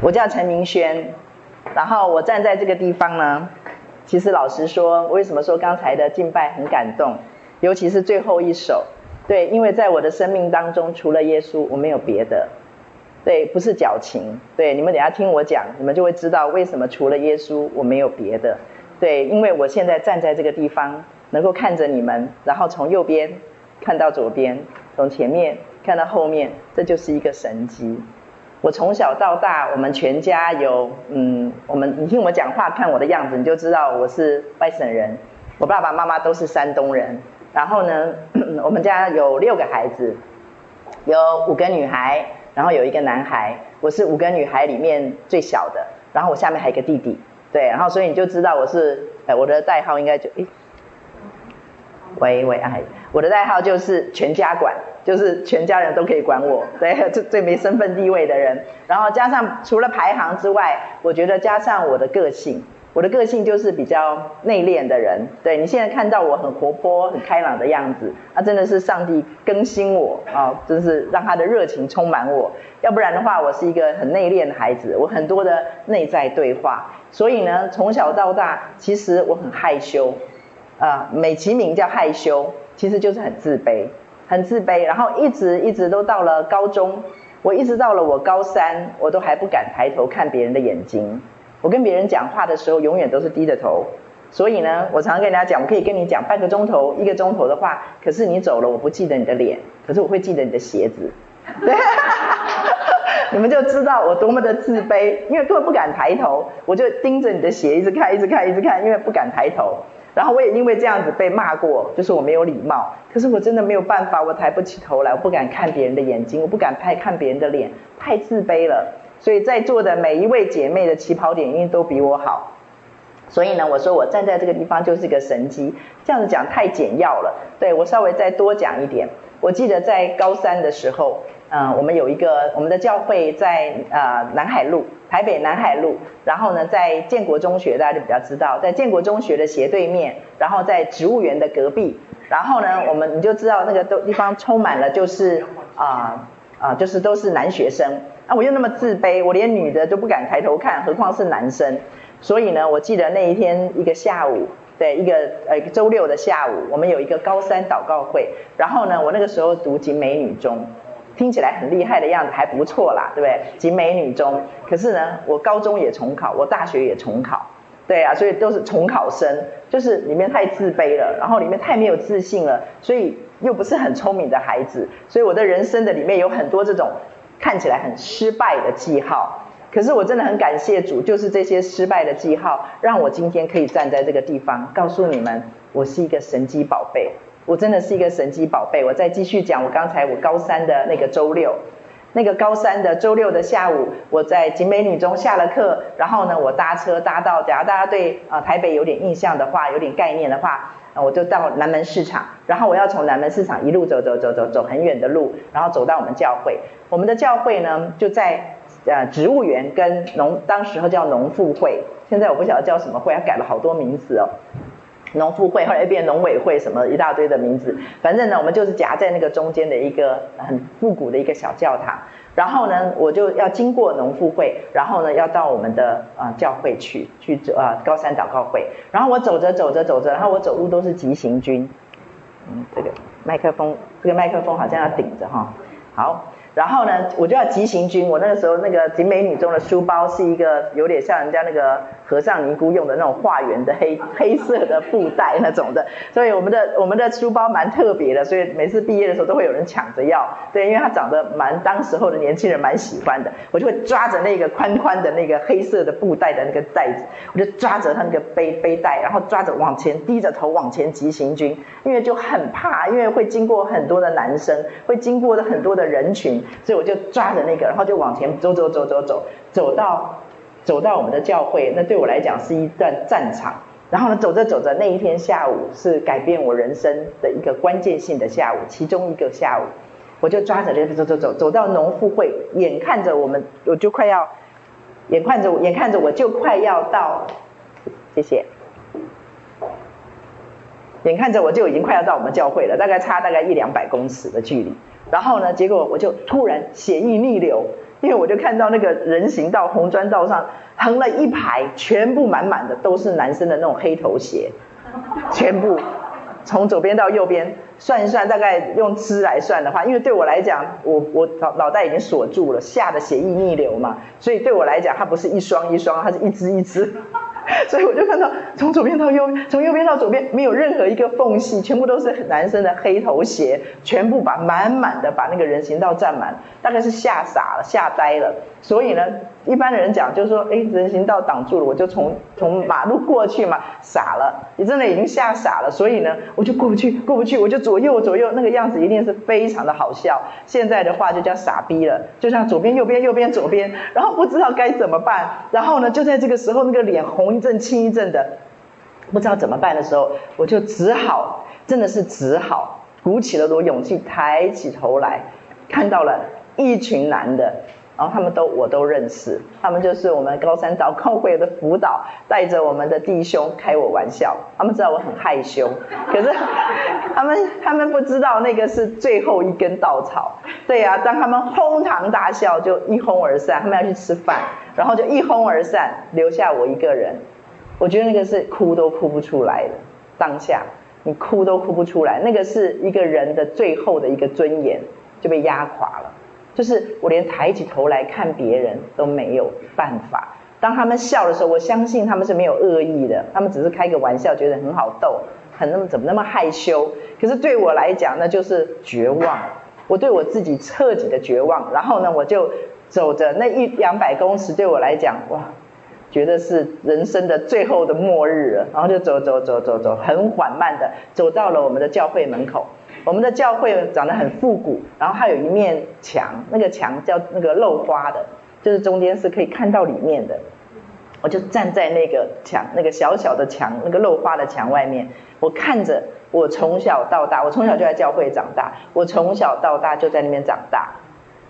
我叫陈明轩，然后我站在这个地方呢，其实老实说，为什么说刚才的敬拜很感动，尤其是最后一首，对，因为在我的生命当中，除了耶稣，我没有别的，对，不是矫情，对，你们等下听我讲，你们就会知道为什么除了耶稣，我没有别的，对，因为我现在站在这个地方，能够看着你们，然后从右边看到左边，从前面看到后面，这就是一个神迹。我从小到大，我们全家有，嗯，我们你听我讲话，看我的样子，你就知道我是外省人。我爸爸妈妈都是山东人。然后呢，我们家有六个孩子，有五个女孩，然后有一个男孩。我是五个女孩里面最小的，然后我下面还有一个弟弟。对，然后所以你就知道我是，呃，我的代号应该就，诶，喂喂，哎，我的代号就是全家管。就是全家人都可以管我，对，最最没身份地位的人。然后加上除了排行之外，我觉得加上我的个性，我的个性就是比较内敛的人。对，你现在看到我很活泼、很开朗的样子，那真的是上帝更新我啊，就是让他的热情充满我。要不然的话，我是一个很内敛的孩子，我很多的内在对话。所以呢，从小到大，其实我很害羞啊，美其名叫害羞，其实就是很自卑。很自卑，然后一直一直都到了高中，我一直到了我高三，我都还不敢抬头看别人的眼睛。我跟别人讲话的时候，永远都是低着头。所以呢，我常常跟大家讲，我可以跟你讲半个钟头、一个钟头的话，可是你走了，我不记得你的脸，可是我会记得你的鞋子。你们就知道我多么的自卑，因为根本不敢抬头，我就盯着你的鞋一直看，一直看，一直看，因为不敢抬头。然后我也因为这样子被骂过，就是我没有礼貌。可是我真的没有办法，我抬不起头来，我不敢看别人的眼睛，我不敢拍看别人的脸，太自卑了。所以在座的每一位姐妹的起跑点一定都比我好。所以呢，我说我站在这个地方就是个神迹。这样子讲太简要了，对，我稍微再多讲一点。我记得在高三的时候，嗯、我们有一个我们的教会在呃南海路。台北南海路，然后呢，在建国中学，大家就比较知道，在建国中学的斜对面，然后在植物园的隔壁，然后呢，我们你就知道那个都地方充满了就是啊啊，就是都是男学生啊，我又那么自卑，我连女的都不敢抬头看，何况是男生，所以呢，我记得那一天一个下午，对，一个呃周六的下午，我们有一个高三祷告会，然后呢，我那个时候读景美女中。听起来很厉害的样子，还不错啦，对不对？景美女中，可是呢，我高中也重考，我大学也重考，对啊，所以都是重考生，就是里面太自卑了，然后里面太没有自信了，所以又不是很聪明的孩子，所以我的人生的里面有很多这种看起来很失败的记号。可是我真的很感谢主，就是这些失败的记号，让我今天可以站在这个地方，告诉你们，我是一个神机宝贝。我真的是一个神奇宝贝。我再继续讲，我刚才我高三的那个周六，那个高三的周六的下午，我在景美女中下了课，然后呢，我搭车搭到，假如大家对啊台北有点印象的话，有点概念的话，我就到南门市场，然后我要从南门市场一路走走走走走很远的路，然后走到我们教会。我们的教会呢就在呃植物园跟农，当时候叫农妇会，现在我不晓得叫什么会，它改了好多名字哦。农妇会后来变农委会，什么一大堆的名字，反正呢，我们就是夹在那个中间的一个很复古的一个小教堂。然后呢，我就要经过农妇会，然后呢，要到我们的啊、呃、教会去去啊、呃、高山祷告会。然后我走着走着走着，然后我走路都是急行军。嗯，这个麦克风，这个麦克风好像要顶着哈。好。然后呢，我就要急行军。我那个时候那个景美女中的书包是一个有点像人家那个和尚尼姑用的那种化缘的黑 黑色的布袋那种的，所以我们的我们的书包蛮特别的，所以每次毕业的时候都会有人抢着要。对，因为它长得蛮当时候的年轻人蛮喜欢的，我就会抓着那个宽宽的那个黑色的布袋的那个袋子，我就抓着它那个背背带，然后抓着往前低着头往前急行军，因为就很怕，因为会经过很多的男生，会经过的很多的人群。所以我就抓着那个，然后就往前走走走走走，走到走到我们的教会，那对我来讲是一段战场。然后呢，走着走着，那一天下午是改变我人生的一个关键性的下午，其中一个下午，我就抓着这个走走走，走到农妇会，眼看着我们，我就快要，眼看着我眼看着我就快要到，谢谢，眼看着我就已经快要到我们教会了，大概差大概一两百公尺的距离。然后呢，结果我就突然血液逆流，因为我就看到那个人行道红砖道上横了一排，全部满满的都是男生的那种黑头鞋，全部从左边到右边算一算，大概用只来算的话，因为对我来讲，我我脑脑袋已经锁住了，吓得血液逆流嘛，所以对我来讲，它不是一双一双，它是一只一只。所以我就看到从左边到右，从右边到左边没有任何一个缝隙，全部都是男生的黑头鞋，全部把满满的把那个人行道占满，大概是吓傻了，吓呆了。所以呢，一般的人讲就是说，哎，人行道挡住了，我就从从马路过去嘛，傻了，你真的已经吓傻了。所以呢，我就过不去，过不去，我就左右左右，那个样子一定是非常的好笑。现在的话就叫傻逼了，就像左边右边右边左边，然后不知道该怎么办。然后呢，就在这个时候，那个脸红一阵轻一阵的，不知道怎么办的时候，我就只好，真的是只好鼓起了多勇气，抬起头来，看到了一群男的。然后他们都我都认识，他们就是我们高三祷告会的辅导，带着我们的弟兄开我玩笑。他们知道我很害羞，可是他们他们不知道那个是最后一根稻草。对呀、啊，当他们哄堂大笑，就一哄而散。他们要去吃饭，然后就一哄而散，留下我一个人。我觉得那个是哭都哭不出来的，当下你哭都哭不出来，那个是一个人的最后的一个尊严就被压垮了。就是我连抬起头来看别人都没有办法。当他们笑的时候，我相信他们是没有恶意的，他们只是开个玩笑，觉得很好逗，很那么怎么那么害羞。可是对我来讲，那就是绝望。我对我自己彻底的绝望。然后呢，我就走着那一两百公尺，对我来讲，哇，觉得是人生的最后的末日了。然后就走走走走走，很缓慢的走到了我们的教会门口。我们的教会长得很复古，然后还有一面墙，那个墙叫那个漏花的，就是中间是可以看到里面的。我就站在那个墙，那个小小的墙，那个漏花的墙外面，我看着我从小到大，我从小就在教会长大，我从小到大就在那边长大，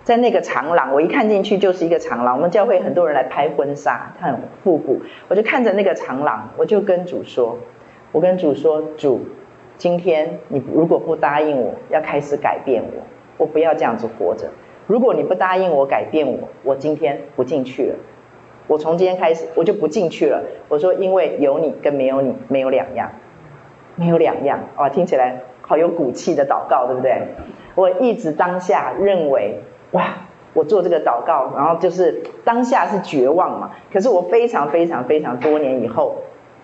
在那个长廊，我一看进去就是一个长廊。我们教会很多人来拍婚纱，它很复古，我就看着那个长廊，我就跟主说，我跟主说，主。今天你如果不答应我，要开始改变我，我不要这样子活着。如果你不答应我改变我，我今天不进去了。我从今天开始我就不进去了。我说，因为有你跟没有你没有两样，没有两样。哇，听起来好有骨气的祷告，对不对？我一直当下认为，哇，我做这个祷告，然后就是当下是绝望嘛。可是我非常非常非常多年以后，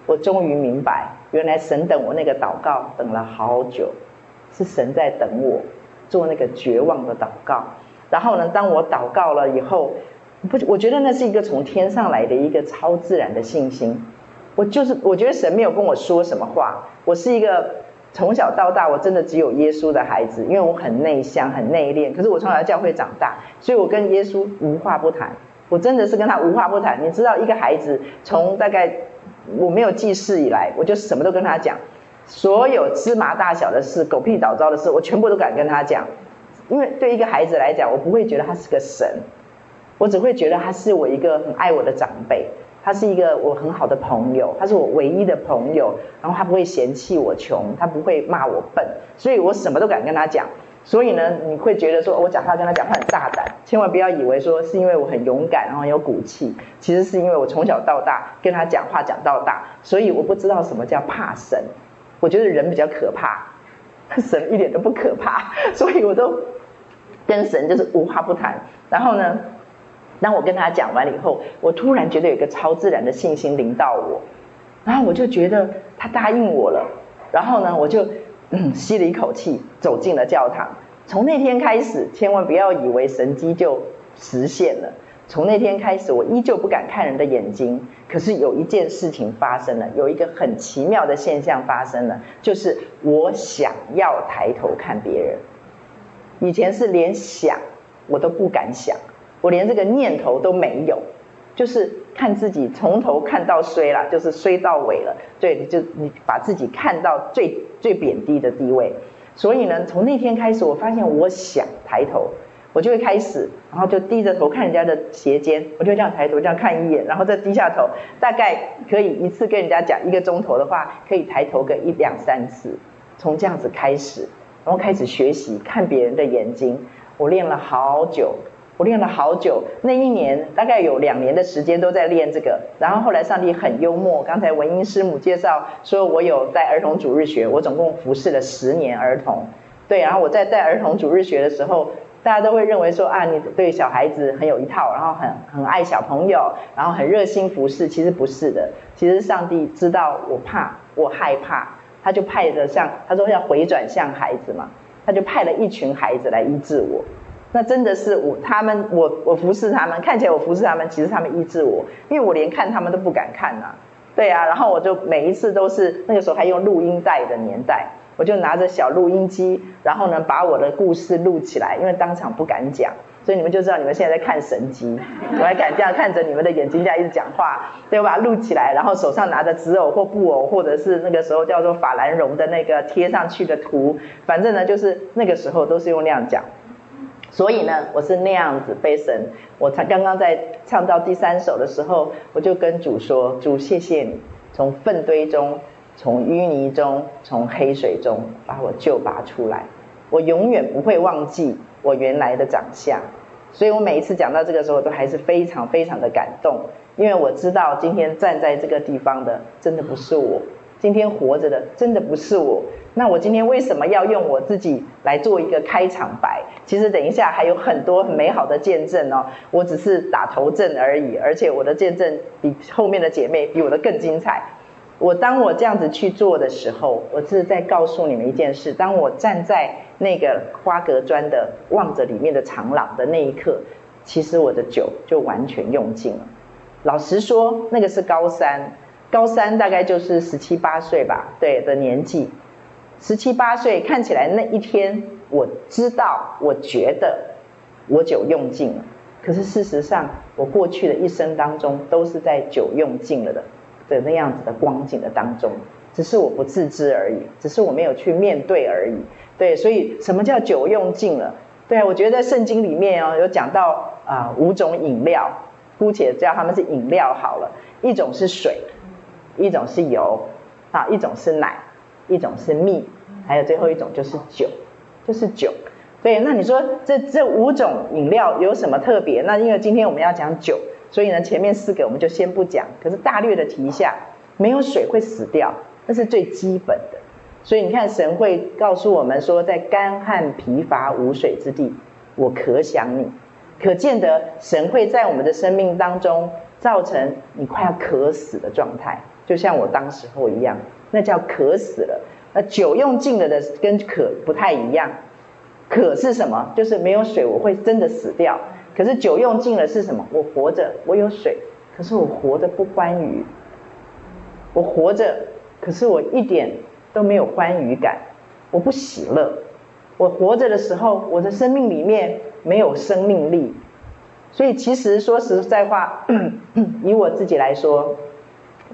我终于明白。原来神等我那个祷告等了好久，是神在等我做那个绝望的祷告。然后呢，当我祷告了以后，不，我觉得那是一个从天上来的一个超自然的信心。我就是，我觉得神没有跟我说什么话。我是一个从小到大我真的只有耶稣的孩子，因为我很内向、很内敛。可是我从小教会长大，所以我跟耶稣无话不谈。我真的是跟他无话不谈。你知道，一个孩子从大概。我没有记事以来，我就什么都跟他讲，所有芝麻大小的事、狗屁倒灶的事，我全部都敢跟他讲。因为对一个孩子来讲，我不会觉得他是个神，我只会觉得他是我一个很爱我的长辈，他是一个我很好的朋友，他是我唯一的朋友，然后他不会嫌弃我穷，他不会骂我笨，所以我什么都敢跟他讲。所以呢，你会觉得说，我讲话跟他讲话很大胆，千万不要以为说是因为我很勇敢，然后有骨气，其实是因为我从小到大跟他讲话讲到大，所以我不知道什么叫怕神，我觉得人比较可怕，神一点都不可怕，所以我都跟神就是无话不谈。然后呢，当我跟他讲完了以后，我突然觉得有一个超自然的信心临到我，然后我就觉得他答应我了，然后呢，我就。吸了一口气，走进了教堂。从那天开始，千万不要以为神迹就实现了。从那天开始，我依旧不敢看人的眼睛。可是有一件事情发生了，有一个很奇妙的现象发生了，就是我想要抬头看别人。以前是连想我都不敢想，我连这个念头都没有，就是看自己从头看到衰了，就是衰到尾了。对，你就你把自己看到最。最贬低的地位，所以呢，从那天开始，我发现我想抬头，我就会开始，然后就低着头看人家的鞋尖，我就这样抬头这样看一眼，然后再低下头，大概可以一次跟人家讲一个钟头的话，可以抬头个一两三次，从这样子开始，然后开始学习看别人的眼睛，我练了好久，我练了好久，那一年大概有两年的时间都在练这个。然后后来上帝很幽默，刚才文英师母介绍说，我有带儿童主日学，我总共服侍了十年儿童。对，然后我在带儿童主日学的时候，大家都会认为说啊，你对小孩子很有一套，然后很很爱小朋友，然后很热心服侍。其实不是的，其实上帝知道我怕，我害怕，他就派的像他说要回转向孩子嘛，他就派了一群孩子来医治我。那真的是我，他们我我服侍他们，看起来我服侍他们，其实他们医治我，因为我连看他们都不敢看呐、啊，对啊，然后我就每一次都是那个时候还用录音带的年代，我就拿着小录音机，然后呢把我的故事录起来，因为当场不敢讲，所以你们就知道你们现在在看神机，我还敢这样看着你们的眼睛这样一直讲话，对，我把它录起来，然后手上拿着纸偶或布偶，或者是那个时候叫做法兰绒的那个贴上去的图，反正呢就是那个时候都是用那样讲。所以呢，我是那样子被神，我才刚刚在唱到第三首的时候，我就跟主说：“主，谢谢你，从粪堆中，从淤泥中，从黑水中把我救拔出来。我永远不会忘记我原来的长相。所以我每一次讲到这个时候，都还是非常非常的感动，因为我知道今天站在这个地方的，真的不是我。”今天活着的真的不是我，那我今天为什么要用我自己来做一个开场白？其实等一下还有很多很美好的见证哦，我只是打头阵而已，而且我的见证比后面的姐妹比我的更精彩。我当我这样子去做的时候，我是在告诉你们一件事：当我站在那个花格砖的望着里面的长廊的那一刻，其实我的酒就完全用尽了。老实说，那个是高三。高三大概就是十七八岁吧，对的年纪，十七八岁看起来那一天，我知道，我觉得我酒用尽了。可是事实上，我过去的一生当中都是在酒用尽了的的那样子的光景的当中，只是我不自知而已，只是我没有去面对而已。对，所以什么叫酒用尽了？对啊，我觉得在圣经里面哦，有讲到啊、五种饮料，姑且叫他们是饮料好了，一种是水。一种是油，啊，一种是奶，一种是蜜，还有最后一种就是酒，就是酒。对，那你说这这五种饮料有什么特别？那因为今天我们要讲酒，所以呢前面四个我们就先不讲，可是大略的提一下，没有水会死掉，那是最基本的。所以你看神会告诉我们说，在干旱疲乏无水之地，我渴想你，可见得神会在我们的生命当中造成你快要渴死的状态。就像我当时候一样，那叫渴死了。那酒用尽了的跟渴不太一样。渴是什么？就是没有水，我会真的死掉。可是酒用尽了是什么？我活着，我有水，可是我活得不欢愉。我活着，可是我一点都没有欢愉感，我不喜乐。我活着的时候，我的生命里面没有生命力。所以其实说实在话，以我自己来说。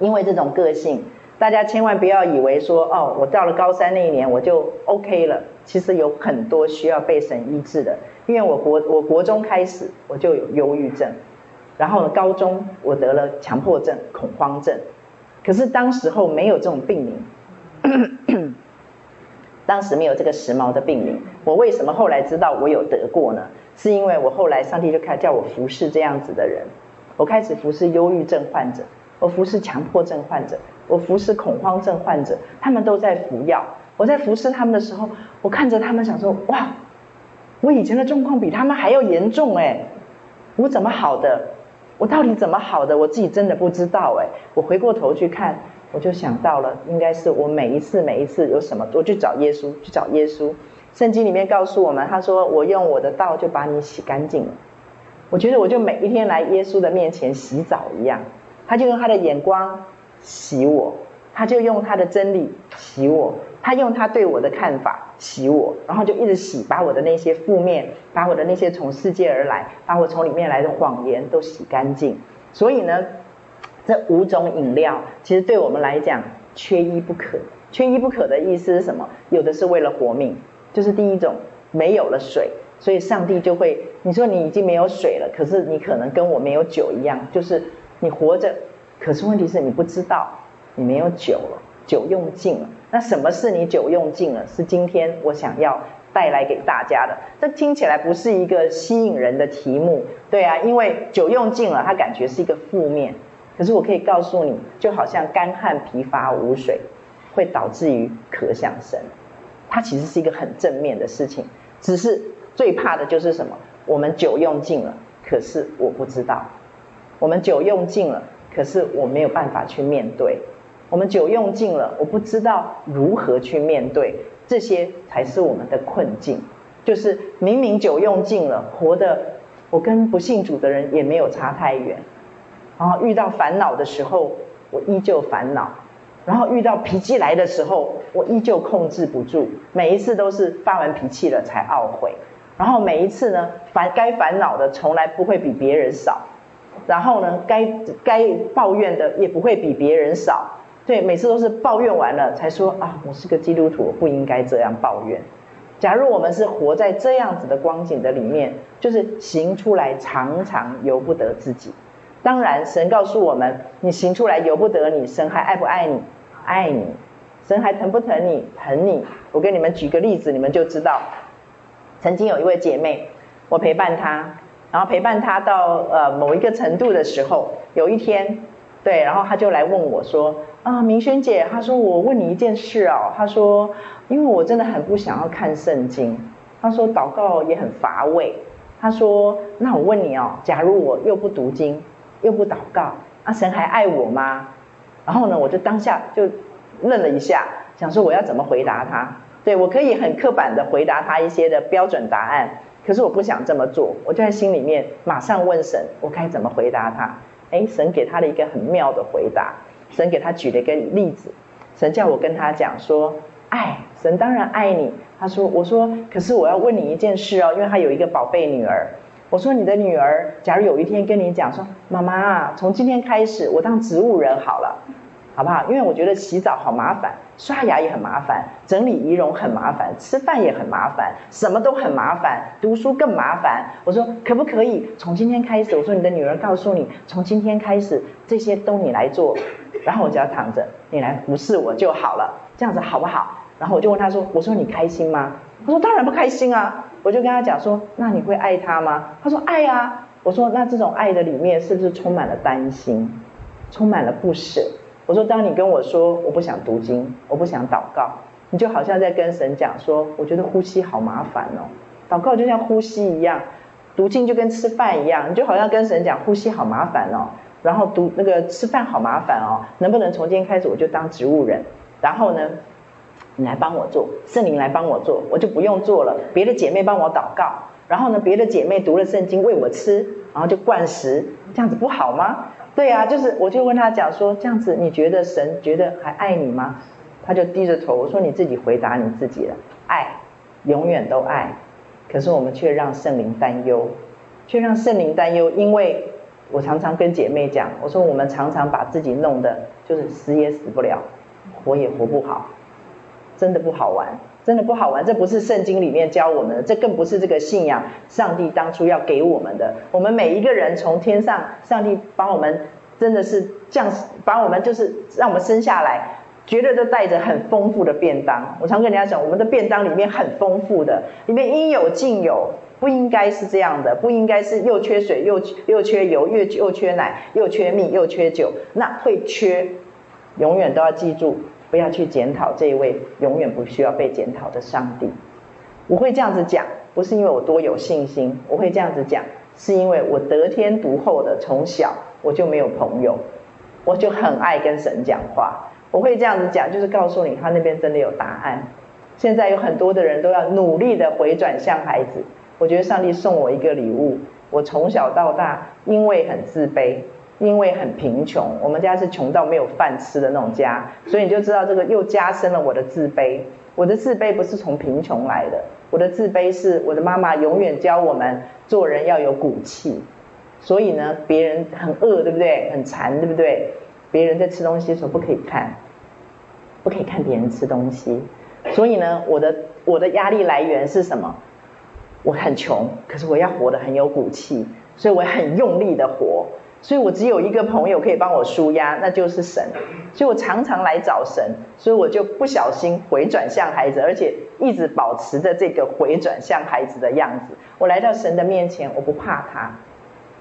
因为这种个性，大家千万不要以为说哦，我到了高三那一年我就 OK 了。其实有很多需要被神医治的。因为我国我国中开始我就有忧郁症，然后呢，高中我得了强迫症、恐慌症。可是当时候没有这种病名，当时没有这个时髦的病名。我为什么后来知道我有得过呢？是因为我后来上帝就开始叫我服侍这样子的人，我开始服侍忧郁症患者。我服侍强迫症患者，我服侍恐慌症患者，他们都在服药。我在服侍他们的时候，我看着他们想说：哇，我以前的状况比他们还要严重哎！我怎么好的？我到底怎么好的？我自己真的不知道哎！我回过头去看，我就想到了，应该是我每一次每一次有什么，我去找耶稣，去找耶稣。圣经里面告诉我们，他说：我用我的道就把你洗干净了。我觉得我就每一天来耶稣的面前洗澡一样。他就用他的眼光洗我，他就用他的真理洗我，他用他对我的看法洗我，然后就一直洗，把我的那些负面，把我的那些从世界而来，把我从里面来的谎言都洗干净。所以呢，这五种饮料其实对我们来讲缺一不可。缺一不可的意思是什么？有的是为了活命，就是第一种没有了水，所以上帝就会，你说你已经没有水了，可是你可能跟我没有酒一样，就是。你活着，可是问题是你不知道，你没有酒了，酒用尽了。那什么是你酒用尽了？是今天我想要带来给大家的。这听起来不是一个吸引人的题目，对啊，因为酒用尽了，它感觉是一个负面。可是我可以告诉你，就好像干旱疲乏无水，会导致于渴想神，它其实是一个很正面的事情。只是最怕的就是什么？我们酒用尽了，可是我不知道。我们酒用尽了，可是我没有办法去面对。我们酒用尽了，我不知道如何去面对。这些才是我们的困境。就是明明酒用尽了，活得我跟不信主的人也没有差太远。然后遇到烦恼的时候，我依旧烦恼；然后遇到脾气来的时候，我依旧控制不住。每一次都是发完脾气了才懊悔。然后每一次呢，烦该烦恼的从来不会比别人少。然后呢，该该抱怨的也不会比别人少。对，每次都是抱怨完了才说啊，我是个基督徒，不应该这样抱怨。假如我们是活在这样子的光景的里面，就是行出来常常由不得自己。当然，神告诉我们，你行出来由不得你，神还爱不爱你？爱你。神还疼不疼你？疼你。我给你们举个例子，你们就知道。曾经有一位姐妹，我陪伴她。然后陪伴他到呃某一个程度的时候，有一天，对，然后他就来问我说：“啊，明轩姐，他说我问你一件事哦，他说因为我真的很不想要看圣经，他说祷告也很乏味，他说那我问你哦，假如我又不读经又不祷告，啊神还爱我吗？”然后呢，我就当下就愣了一下，想说我要怎么回答他？对，我可以很刻板的回答他一些的标准答案。可是我不想这么做，我就在心里面马上问神，我该怎么回答他？哎，神给他了一个很妙的回答，神给他举了一个例子，神叫我跟他讲说，爱，神当然爱你。他说，我说，可是我要问你一件事哦，因为他有一个宝贝女儿。我说，你的女儿，假如有一天跟你讲说，妈妈，从今天开始我当植物人好了。好不好？因为我觉得洗澡好麻烦，刷牙也很麻烦，整理仪容很麻烦，吃饭也很麻烦，什么都很麻烦，读书更麻烦。我说可不可以从今天开始？我说你的女儿告诉你，从今天开始这些都你来做，然后我只要躺着，你来服侍我就好了，这样子好不好？然后我就问他说：“我说你开心吗？”他说：“当然不开心啊。”我就跟他讲说：“那你会爱他吗？”他说：“爱啊。”我说：“那这种爱的里面是不是充满了担心，充满了不舍？”我说，当你跟我说我不想读经，我不想祷告，你就好像在跟神讲说，我觉得呼吸好麻烦哦。祷告就像呼吸一样，读经就跟吃饭一样，你就好像跟神讲呼吸好麻烦哦。然后读那个吃饭好麻烦哦，能不能从今天开始我就当植物人？然后呢，你来帮我做，圣灵来帮我做，我就不用做了。别的姐妹帮我祷告，然后呢，别的姐妹读了圣经喂我吃，然后就灌食，这样子不好吗？对啊，就是我就问他讲说，这样子你觉得神觉得还爱你吗？他就低着头，我说你自己回答你自己了。爱，永远都爱，可是我们却让圣灵担忧，却让圣灵担忧，因为我常常跟姐妹讲，我说我们常常把自己弄得就是死也死不了，活也活不好，真的不好玩。真的不好玩，这不是圣经里面教我们的，这更不是这个信仰上帝当初要给我们的。我们每一个人从天上，上帝把我们真的是降，把我们就是让我们生下来，绝对都带着很丰富的便当。我常跟人家讲，我们的便当里面很丰富的，里面应有尽有，不应该是这样的，不应该是又缺水又又缺油，又又缺奶，又缺蜜又缺酒，那会缺，永远都要记住。不要去检讨这一位永远不需要被检讨的上帝。我会这样子讲，不是因为我多有信心，我会这样子讲，是因为我得天独厚的，从小我就没有朋友，我就很爱跟神讲话。我会这样子讲，就是告诉你，他那边真的有答案。现在有很多的人都要努力的回转向孩子。我觉得上帝送我一个礼物，我从小到大因为很自卑。因为很贫穷，我们家是穷到没有饭吃的那种家，所以你就知道这个又加深了我的自卑。我的自卑不是从贫穷来的，我的自卑是我的妈妈永远教我们做人要有骨气。所以呢，别人很饿，对不对？很馋，对不对？别人在吃东西的时候不可以看，不可以看别人吃东西。所以呢，我的我的压力来源是什么？我很穷，可是我要活得很有骨气，所以我很用力的活。所以我只有一个朋友可以帮我舒压，那就是神。所以我常常来找神，所以我就不小心回转向孩子，而且一直保持着这个回转向孩子的样子。我来到神的面前，我不怕他，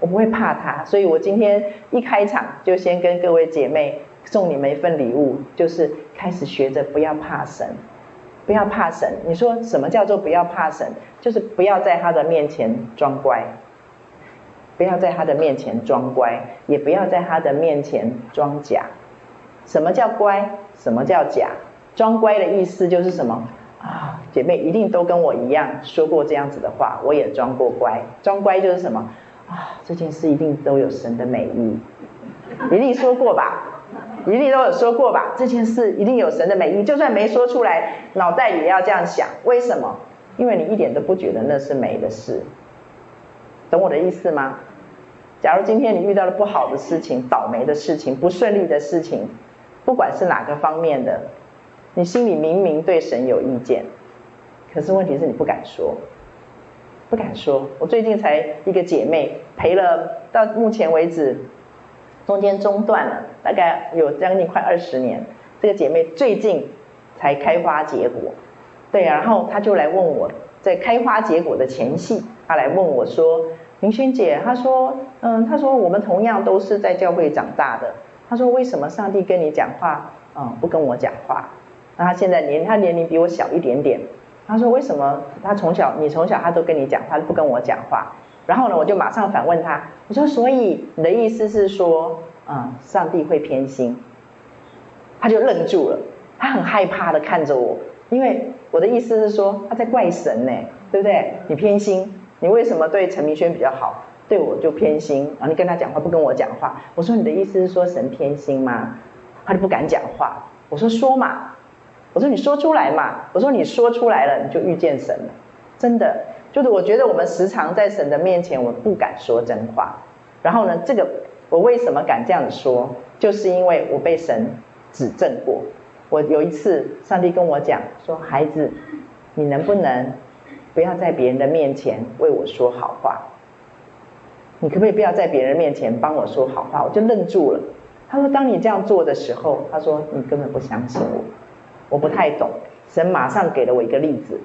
我不会怕他。所以我今天一开场就先跟各位姐妹送你们一份礼物，就是开始学着不要怕神，不要怕神。你说什么叫做不要怕神？就是不要在他的面前装乖。不要在他的面前装乖，也不要在他的面前装假。什么叫乖？什么叫假？装乖的意思就是什么啊？姐妹一定都跟我一样说过这样子的话，我也装过乖。装乖就是什么啊？这件事一定都有神的美意，一定说过吧？一定都有说过吧？这件事一定有神的美意，就算没说出来，脑袋也要这样想。为什么？因为你一点都不觉得那是美的事，懂我的意思吗？假如今天你遇到了不好的事情、倒霉的事情、不顺利的事情，不管是哪个方面的，你心里明明对神有意见，可是问题是你不敢说，不敢说。我最近才一个姐妹赔了，到目前为止中间中断了，大概有将近快二十年。这个姐妹最近才开花结果，对，然后她就来问我，在开花结果的前夕，她来问我说。明轩姐，她说，嗯，她说我们同样都是在教会长大的。她说，为什么上帝跟你讲话，嗯，不跟我讲话？那她现在年，她年龄比我小一点点。她说，为什么她从小，你从小她都跟你讲话，不跟我讲话？然后呢，我就马上反问她，我说，所以你的意思是说，嗯，上帝会偏心？她就愣住了，她很害怕的看着我，因为我的意思是说，她在怪神呢，对不对？你偏心。你为什么对陈明轩比较好，对我就偏心啊？你跟他讲话不跟我讲话，我说你的意思是说神偏心吗？他就不敢讲话。我说说嘛，我说你说出来嘛，我说你说出来了你就遇见神了，真的就是我觉得我们时常在神的面前，我们不敢说真话。然后呢，这个我为什么敢这样子说，就是因为我被神指正过。我有一次上帝跟我讲说，孩子，你能不能？不要在别人的面前为我说好话。你可不可以不要在别人面前帮我说好话？我就愣住了。他说：“当你这样做的时候，他说你根本不相信我，我不太懂。”神马上给了我一个例子。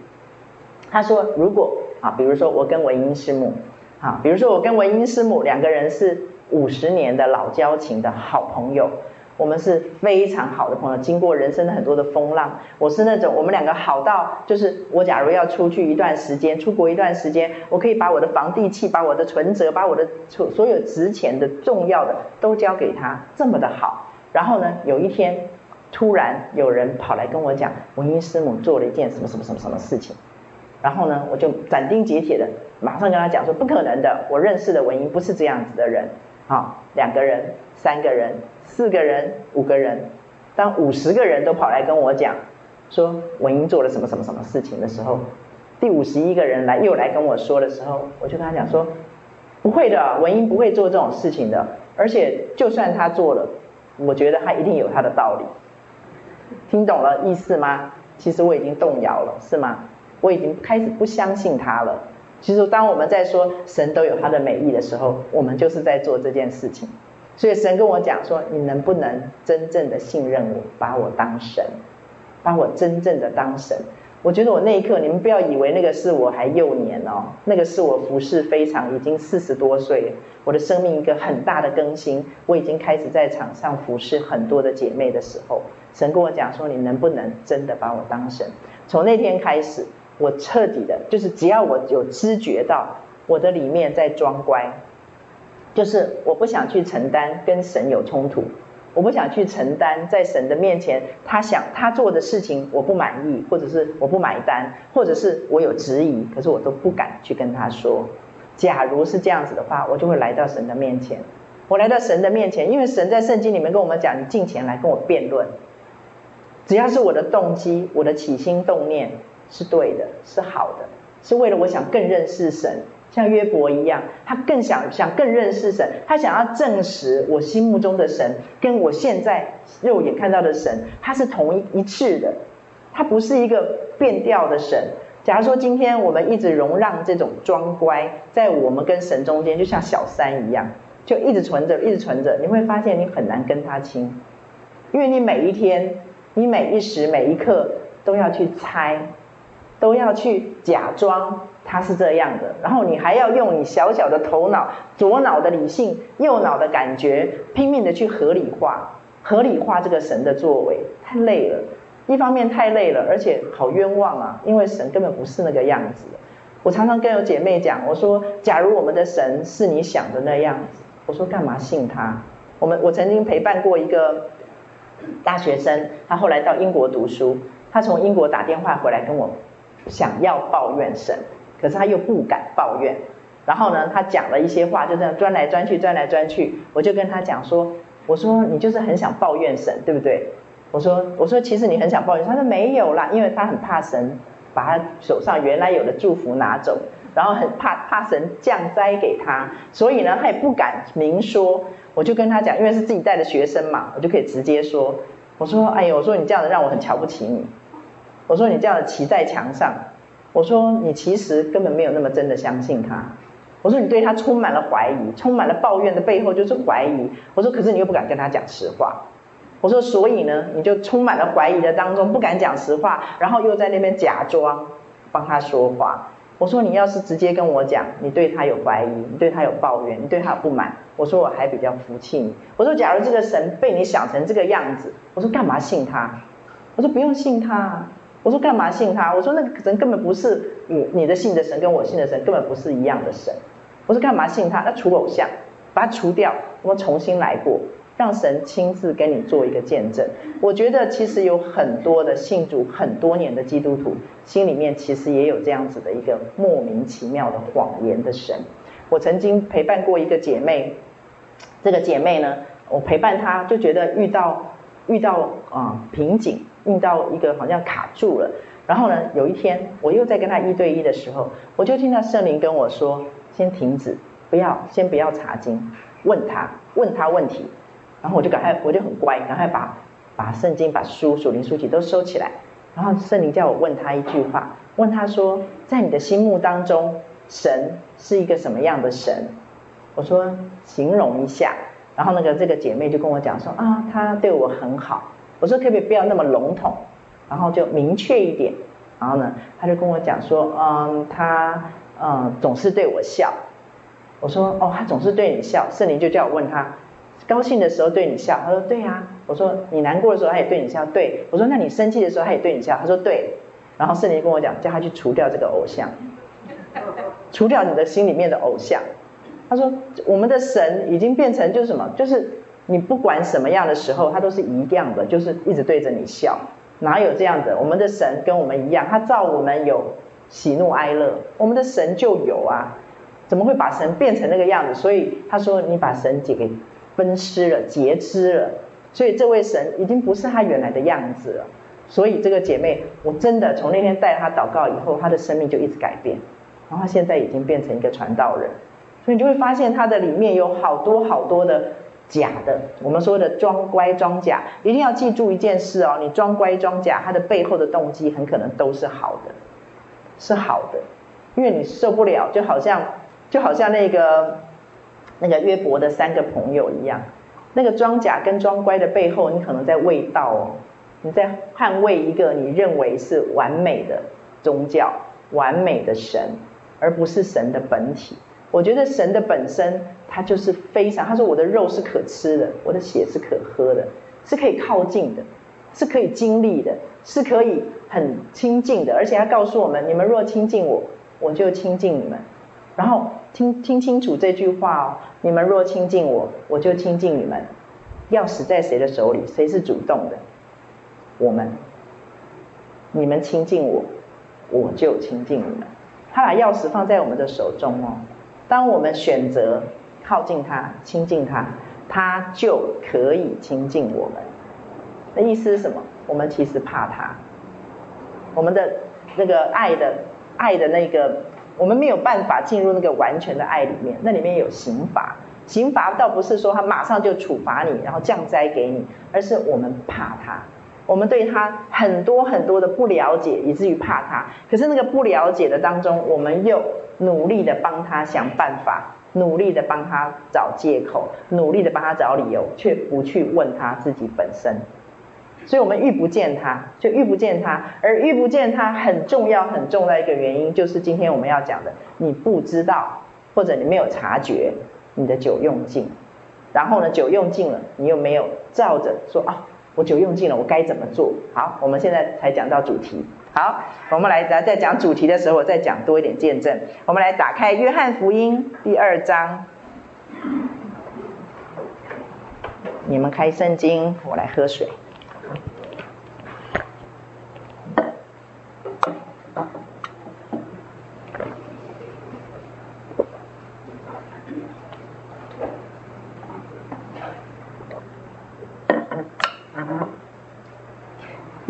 他说：“如果啊，比如说我跟文英师母，啊，比如说我跟文英师母两个人是五十年的老交情的好朋友。”我们是非常好的朋友，经过人生的很多的风浪，我是那种我们两个好到，就是我假如要出去一段时间，出国一段时间，我可以把我的房地契、把我的存折、把我的所所有值钱的、重要的都交给他，这么的好。然后呢，有一天突然有人跑来跟我讲，文英师母做了一件什么什么什么什么事情，然后呢，我就斩钉截铁的马上跟他讲说，不可能的，我认识的文英不是这样子的人。好，两个人、三个人、四个人、五个人，当五十个人都跑来跟我讲，说文英做了什么什么什么事情的时候，第五十一个人来又来跟我说的时候，我就跟他讲说，不会的，文英不会做这种事情的，而且就算他做了，我觉得他一定有他的道理。听懂了意思吗？其实我已经动摇了，是吗？我已经开始不相信他了。其实，当我们在说神都有他的美意的时候，我们就是在做这件事情。所以神跟我讲说：“你能不能真正的信任我，把我当神，把我真正的当神？”我觉得我那一刻，你们不要以为那个是我还幼年哦，那个是我服侍非常已经四十多岁，我的生命一个很大的更新，我已经开始在场上服侍很多的姐妹的时候，神跟我讲说：“你能不能真的把我当神？”从那天开始。我彻底的，就是只要我有知觉到我的里面在装乖，就是我不想去承担跟神有冲突，我不想去承担在神的面前他想他做的事情我不满意，或者是我不买单，或者是我有质疑，可是我都不敢去跟他说。假如是这样子的话，我就会来到神的面前。我来到神的面前，因为神在圣经里面跟我们讲，你进前来跟我辩论，只要是我的动机，我的起心动念。是对的，是好的，是为了我想更认识神，像约伯一样，他更想想更认识神，他想要证实我心目中的神跟我现在肉眼看到的神，他是同一一致的，他不是一个变调的神。假如说今天我们一直容让这种装乖在我们跟神中间，就像小三一样，就一直存着，一直存着，你会发现你很难跟他亲，因为你每一天，你每一时每一刻都要去猜，都要去假装他是这样的，然后你还要用你小小的头脑，左脑的理性，右脑的感觉，拼命的去合理化，合理化这个神的作为，太累了。一方面太累了，而且好冤枉啊，因为神根本不是那个样子。我常常跟有姐妹讲，我说，假如我们的神是你想的那样子。我说干嘛信他？我们我曾经陪伴过一个大学生，他后来到英国读书，他从英国打电话回来跟我想要抱怨神，可是他又不敢抱怨。然后呢，他讲了一些话，就这样钻来钻去，钻来钻去。我就跟他讲说，我说你就是很想抱怨神，对不对？我说我说其实你很想抱怨，他说没有啦，因为他很怕神把他手上原来有的祝福拿走。然后很怕怕神降灾给他，所以呢，他也不敢明说。我就跟他讲，因为是自己带的学生嘛，我就可以直接说。我说，哎呦，我说你这样子让我很瞧不起你。我说你这样子骑在墙上。我说你其实根本没有那么真的相信他。我说你对他充满了怀疑，充满了抱怨的背后就是怀疑。我说可是你又不敢跟他讲实话。我说所以呢，你就充满了怀疑的当中不敢讲实话，然后又在那边假装帮他说话。我说你要是直接跟我讲，你对他有怀疑，你对他有抱怨，你对他有不满，我说我还比较服气你。我说假如这个神被你想成这个样子，我说干嘛信他？我说不用信他。我说干嘛信他？我说那个神根本不是你你的信的神跟我信的神根本不是一样的神。我说干嘛信他？那除偶像，把它除掉，我们重新来过。让神亲自跟你做一个见证，我觉得其实有很多的信主很多年的基督徒，心里面其实也有这样子的一个莫名其妙的谎言的神。我曾经陪伴过一个姐妹，这个姐妹呢，我陪伴她就觉得遇到遇到啊瓶颈，遇到一个好像卡住了。然后呢，有一天我又在跟他一对一的时候，我就听到圣灵跟我说：“先停止，不要，先不要查经，问他，问他问题。”然后我就赶快，我就很乖，赶快把把圣经、把书、属灵书籍都收起来。然后圣灵叫我问他一句话，问他说：“在你的心目当中，神是一个什么样的神？”我说：“形容一下。”然后那个这个姐妹就跟我讲说：“啊，他对我很好。”我说：“可不可以不要那么笼统，然后就明确一点。”然后呢，他就跟我讲说：“嗯，他嗯总是对我笑。”我说：“哦，他总是对你笑。”圣灵就叫我问他。高兴的时候对你笑，他说对啊。我说你难过的时候他也对你笑，对。我说那你生气的时候他也对你笑，他说对。然后圣灵跟我讲，叫他去除掉这个偶像，除掉你的心里面的偶像。他说我们的神已经变成就是什么，就是你不管什么样的时候，他都是一样的，就是一直对着你笑。哪有这样的？我们的神跟我们一样，他造我们有喜怒哀乐，我们的神就有啊，怎么会把神变成那个样子？所以他说你把神给。分尸了，截肢了，所以这位神已经不是他原来的样子了。所以这个姐妹，我真的从那天带她祷告以后，她的生命就一直改变，然后她现在已经变成一个传道人。所以你就会发现，她的里面有好多好多的假的，我们说的装乖装假。一定要记住一件事哦，你装乖装假，它的背后的动机很可能都是好的，是好的，因为你受不了，就好像就好像那个。那个约伯的三个朋友一样，那个装假跟装乖的背后，你可能在卫道哦，你在捍卫一个你认为是完美的宗教、完美的神，而不是神的本体。我觉得神的本身，它就是非常，他说我的肉是可吃的，我的血是可喝的，是可以靠近的，是可以经历的，是可以很亲近的，而且他告诉我们：你们若亲近我，我就亲近你们。然后听听清楚这句话哦，你们若亲近我，我就亲近你们。钥匙在谁的手里？谁是主动的？我们。你们亲近我，我就亲近你们。他把钥匙放在我们的手中哦。当我们选择靠近他、亲近他，他就可以亲近我们。那意思是什么？我们其实怕他。我们的那个爱的爱的那个。我们没有办法进入那个完全的爱里面，那里面有刑罚。刑罚倒不是说他马上就处罚你，然后降灾给你，而是我们怕他，我们对他很多很多的不了解，以至于怕他。可是那个不了解的当中，我们又努力的帮他想办法，努力的帮他找借口，努力的帮他找理由，却不去问他自己本身。所以，我们遇不见他，就遇不见他，而遇不见他很重要、很重要的一个原因，就是今天我们要讲的，你不知道，或者你没有察觉，你的酒用尽，然后呢，酒用尽了，你又没有照着说啊，我酒用尽了，我该怎么做？好，我们现在才讲到主题。好，我们来在在讲主题的时候，我再讲多一点见证。我们来打开约翰福音第二章，你们开圣经，我来喝水。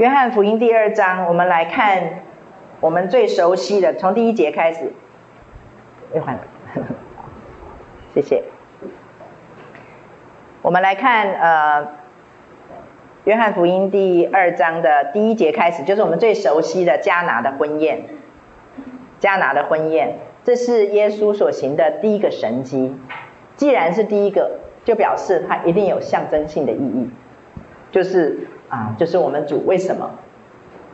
约翰福音第二章，我们来看我们最熟悉的，从第一节开始。约翰，谢谢。我们来看呃，约翰福音第二章的第一节开始，就是我们最熟悉的迦拿的婚宴。迦拿的婚宴，这是耶稣所行的第一个神迹。既然是第一个，就表示它一定有象征性的意义，就是。啊，就是我们主为什么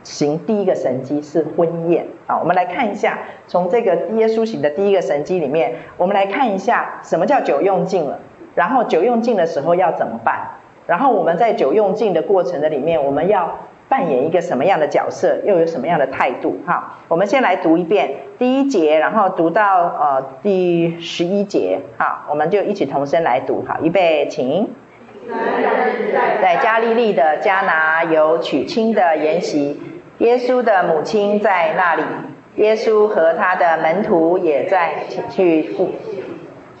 行第一个神迹是婚宴啊？我们来看一下，从这个耶稣行的第一个神迹里面，我们来看一下什么叫酒用尽了，然后酒用尽的时候要怎么办？然后我们在酒用尽的过程的里面，我们要扮演一个什么样的角色，又有什么样的态度？哈，我们先来读一遍第一节，然后读到呃第十一节，好，我们就一起同声来读，好，预备，请。在加利利的迦拿有娶亲的筵席，耶稣的母亲在那里，耶稣和他的门徒也在去赴。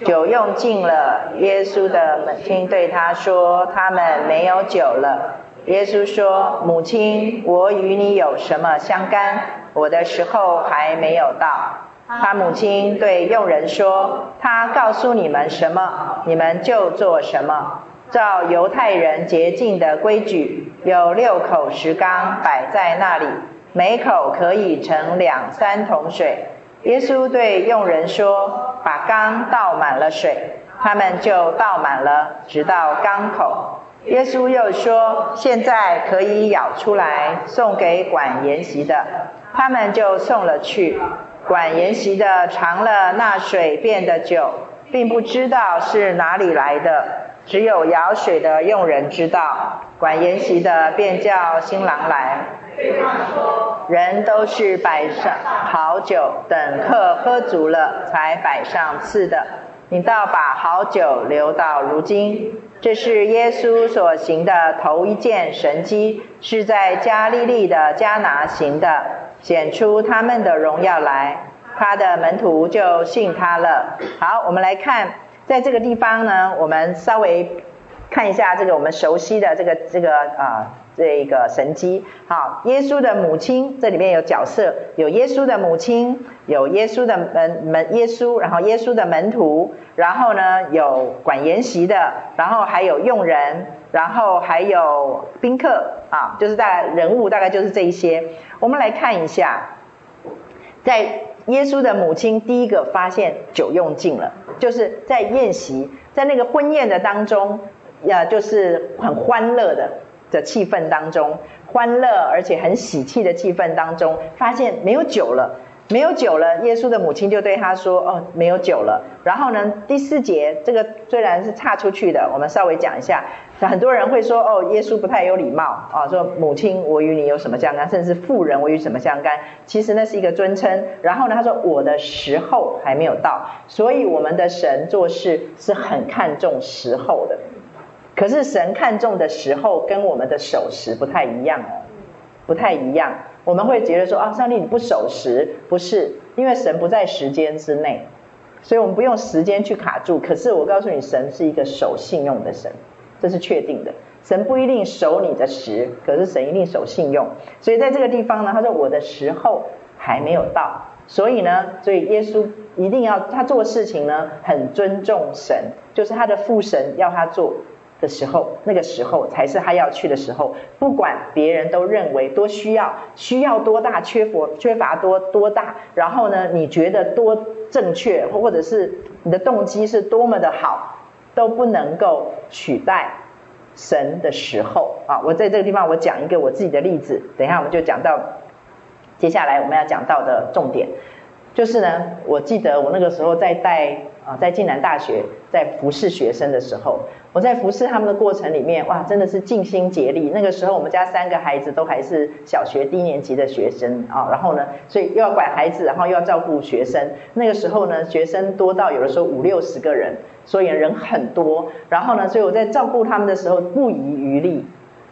酒用尽了，耶稣的母亲对他说：“他们没有酒了。”耶稣说：“母亲，我与你有什么相干？我的时候还没有到。”他母亲对佣人说：“他告诉你们什么，你们就做什么。”照犹太人洁净的规矩，有六口石缸摆在那里，每口可以盛两三桶水。耶稣对用人说：“把缸倒满了水。”他们就倒满了，直到缸口。耶稣又说：“现在可以舀出来，送给管筵席的。”他们就送了去。管筵席的尝了那水变的酒，并不知道是哪里来的。只有舀水的用人知道，管筵席的便叫新郎来。人都是摆上好酒，等客喝足了才摆上次的。你倒把好酒留到如今。这是耶稣所行的头一件神迹，是在加利利的迦拿行的，显出他们的荣耀来。他的门徒就信他了。好，我们来看。在这个地方呢，我们稍微看一下这个我们熟悉的这个这个啊这个神迹。好，耶稣的母亲，这里面有角色，有耶稣的母亲，有耶稣的门门耶稣，然后耶稣的门徒，然后呢有管筵席的，然后还有用人，然后还有宾客啊，就是大人物大概就是这一些。我们来看一下，在。耶稣的母亲第一个发现酒用尽了，就是在宴席，在那个婚宴的当中，呀，就是很欢乐的的气氛当中，欢乐而且很喜气的气氛当中，发现没有酒了。没有酒了，耶稣的母亲就对他说：“哦，没有酒了。”然后呢，第四节这个虽然是岔出去的，我们稍微讲一下。很多人会说：“哦，耶稣不太有礼貌啊，说母亲，我与你有什么相干？甚至是妇人，我与什么相干？”其实那是一个尊称。然后呢，他说：“我的时候还没有到。”所以我们的神做事是很看重时候的。可是神看重的时候跟我们的守时不太一样哦，不太一样。我们会觉得说啊，上帝你不守时，不是，因为神不在时间之内，所以我们不用时间去卡住。可是我告诉你，神是一个守信用的神，这是确定的。神不一定守你的时，可是神一定守信用。所以在这个地方呢，他说我的时候还没有到，所以呢，所以耶稣一定要他做事情呢，很尊重神，就是他的父神要他做。的时候，那个时候才是他要去的时候。不管别人都认为多需要，需要多大，缺乏缺乏多多大，然后呢，你觉得多正确，或者是你的动机是多么的好，都不能够取代神的时候啊！我在这个地方，我讲一个我自己的例子。等一下我们就讲到接下来我们要讲到的重点，就是呢，我记得我那个时候在带。啊，在暨南大学在服侍学生的时候，我在服侍他们的过程里面，哇，真的是尽心竭力。那个时候，我们家三个孩子都还是小学低年级的学生啊，然后呢，所以又要管孩子，然后又要照顾学生。那个时候呢，学生多到有的时候五六十个人，所以人很多。然后呢，所以我在照顾他们的时候不遗余力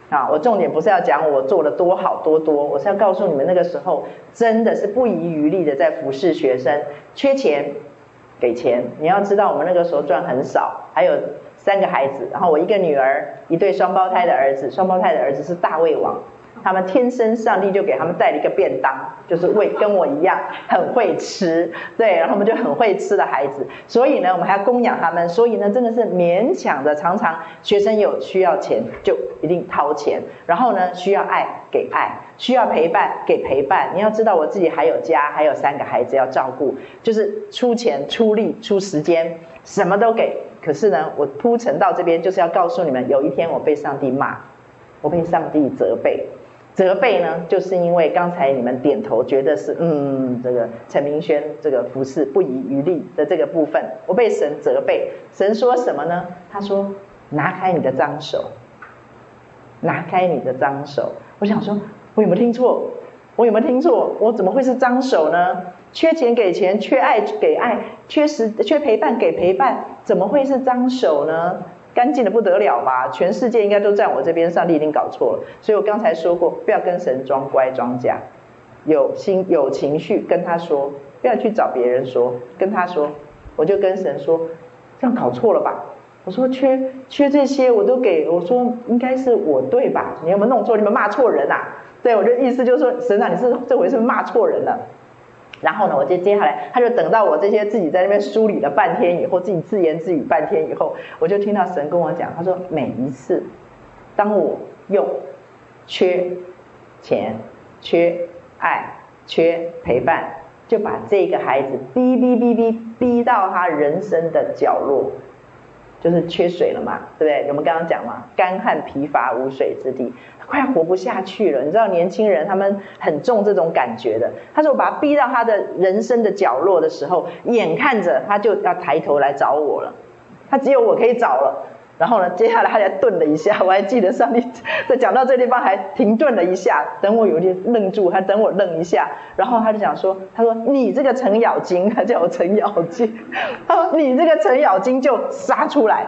啊。我重点不是要讲我做的多好多多，我是要告诉你们，那个时候真的是不遗余力的在服侍学生，缺钱。给钱，你要知道我们那个时候赚很少，还有三个孩子，然后我一个女儿，一对双胞胎的儿子，双胞胎的儿子是大胃王。他们天生上帝就给他们带了一个便当，就是为跟我一样很会吃，对，然后我们就很会吃的孩子，所以呢，我们还要供养他们，所以呢，真的是勉强的，常常学生有需要钱就一定掏钱，然后呢，需要爱给爱，需要陪伴给陪伴。你要知道，我自己还有家，还有三个孩子要照顾，就是出钱出力出时间，什么都给。可是呢，我铺陈到这边就是要告诉你们，有一天我被上帝骂，我被上帝责备。责备呢，就是因为刚才你们点头觉得是嗯，这个陈明轩这个服侍不遗余力的这个部分，我被神责备。神说什么呢？他说：“拿开你的脏手，拿开你的脏手。”我想说，我有没有听错？我有没有听错？我怎么会是脏手呢？缺钱给钱，缺爱给爱，缺时缺陪伴给陪伴，怎么会是脏手呢？干净的不得了吧？全世界应该都站我这边，上帝一定搞错了。所以我刚才说过，不要跟神装乖装假，有心有情绪跟他说，不要去找别人说，跟他说，我就跟神说，这样搞错了吧？我说缺缺这些我都给，我说应该是我对吧？你有没有弄错？你们骂错人啊？对，我的意思就是说，神啊，你是这回是骂错人了。然后呢，我接接下来，他就等到我这些自己在那边梳理了半天以后，自己自言自语半天以后，我就听到神跟我讲，他说每一次，当我用缺钱、缺爱、缺陪伴，就把这个孩子逼逼逼逼逼到他人生的角落。就是缺水了嘛，对不对？我们刚刚讲嘛，干旱疲乏无水之地，快活不下去了。你知道年轻人他们很重这种感觉的。他说我把他逼到他的人生的角落的时候，眼看着他就要抬头来找我了，他只有我可以找了。然后呢，接下来他才顿了一下，我还记得上帝在讲到这地方还停顿了一下，等我有点愣住，还等我愣一下，然后他就讲说：“他说你这个程咬金，他叫我程咬金，他说你这个程咬金就杀出来，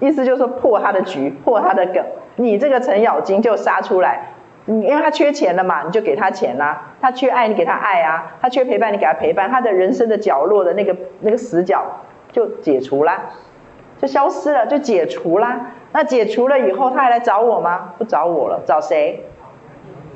意思就是说破他的局，破他的梗，你这个程咬金就杀出来，你因为他缺钱了嘛，你就给他钱啦、啊；他缺爱，你给他爱啊；他缺陪伴，你给他陪伴，他的人生的角落的那个那个死角就解除啦。”就消失了，就解除啦。那解除了以后，他还来找我吗？不找我了，找谁？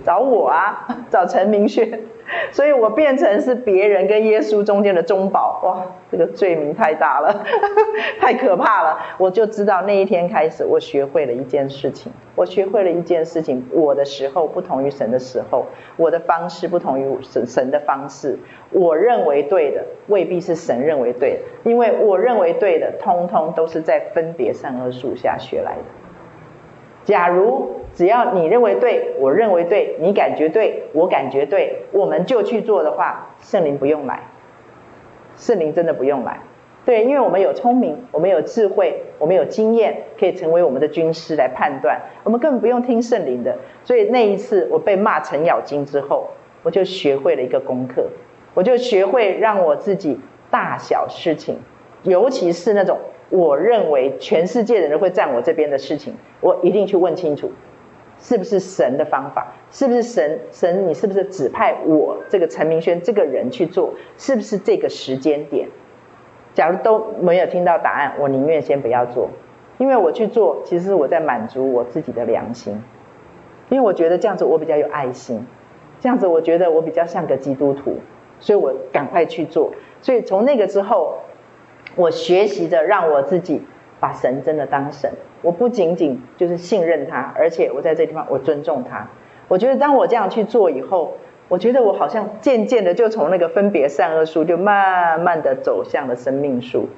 找我啊，找陈明轩。所以我变成是别人跟耶稣中间的中保，哇，这个罪名太大了，太可怕了。我就知道那一天开始，我学会了一件事情，我学会了一件事情，我的时候不同于神的时候，我的方式不同于神神的方式。我认为对的，未必是神认为对的，因为我认为对的，通通都是在分别善恶树下学来的。假如。只要你认为对，我认为对，你感觉对，我感觉对，我们就去做的话，圣灵不用来，圣灵真的不用来。对，因为我们有聪明，我们有智慧，我们有经验，可以成为我们的军师来判断，我们根本不用听圣灵的。所以那一次我被骂程咬金之后，我就学会了一个功课，我就学会让我自己大小事情，尤其是那种我认为全世界的人会站我这边的事情，我一定去问清楚。是不是神的方法？是不是神神？你是不是指派我这个陈明轩这个人去做？是不是这个时间点？假如都没有听到答案，我宁愿先不要做，因为我去做，其实我在满足我自己的良心，因为我觉得这样子我比较有爱心，这样子我觉得我比较像个基督徒，所以我赶快去做。所以从那个之后，我学习着让我自己把神真的当神。我不仅仅就是信任他，而且我在这地方我尊重他。我觉得当我这样去做以后，我觉得我好像渐渐的就从那个分别善恶树，就慢慢的走向了生命树。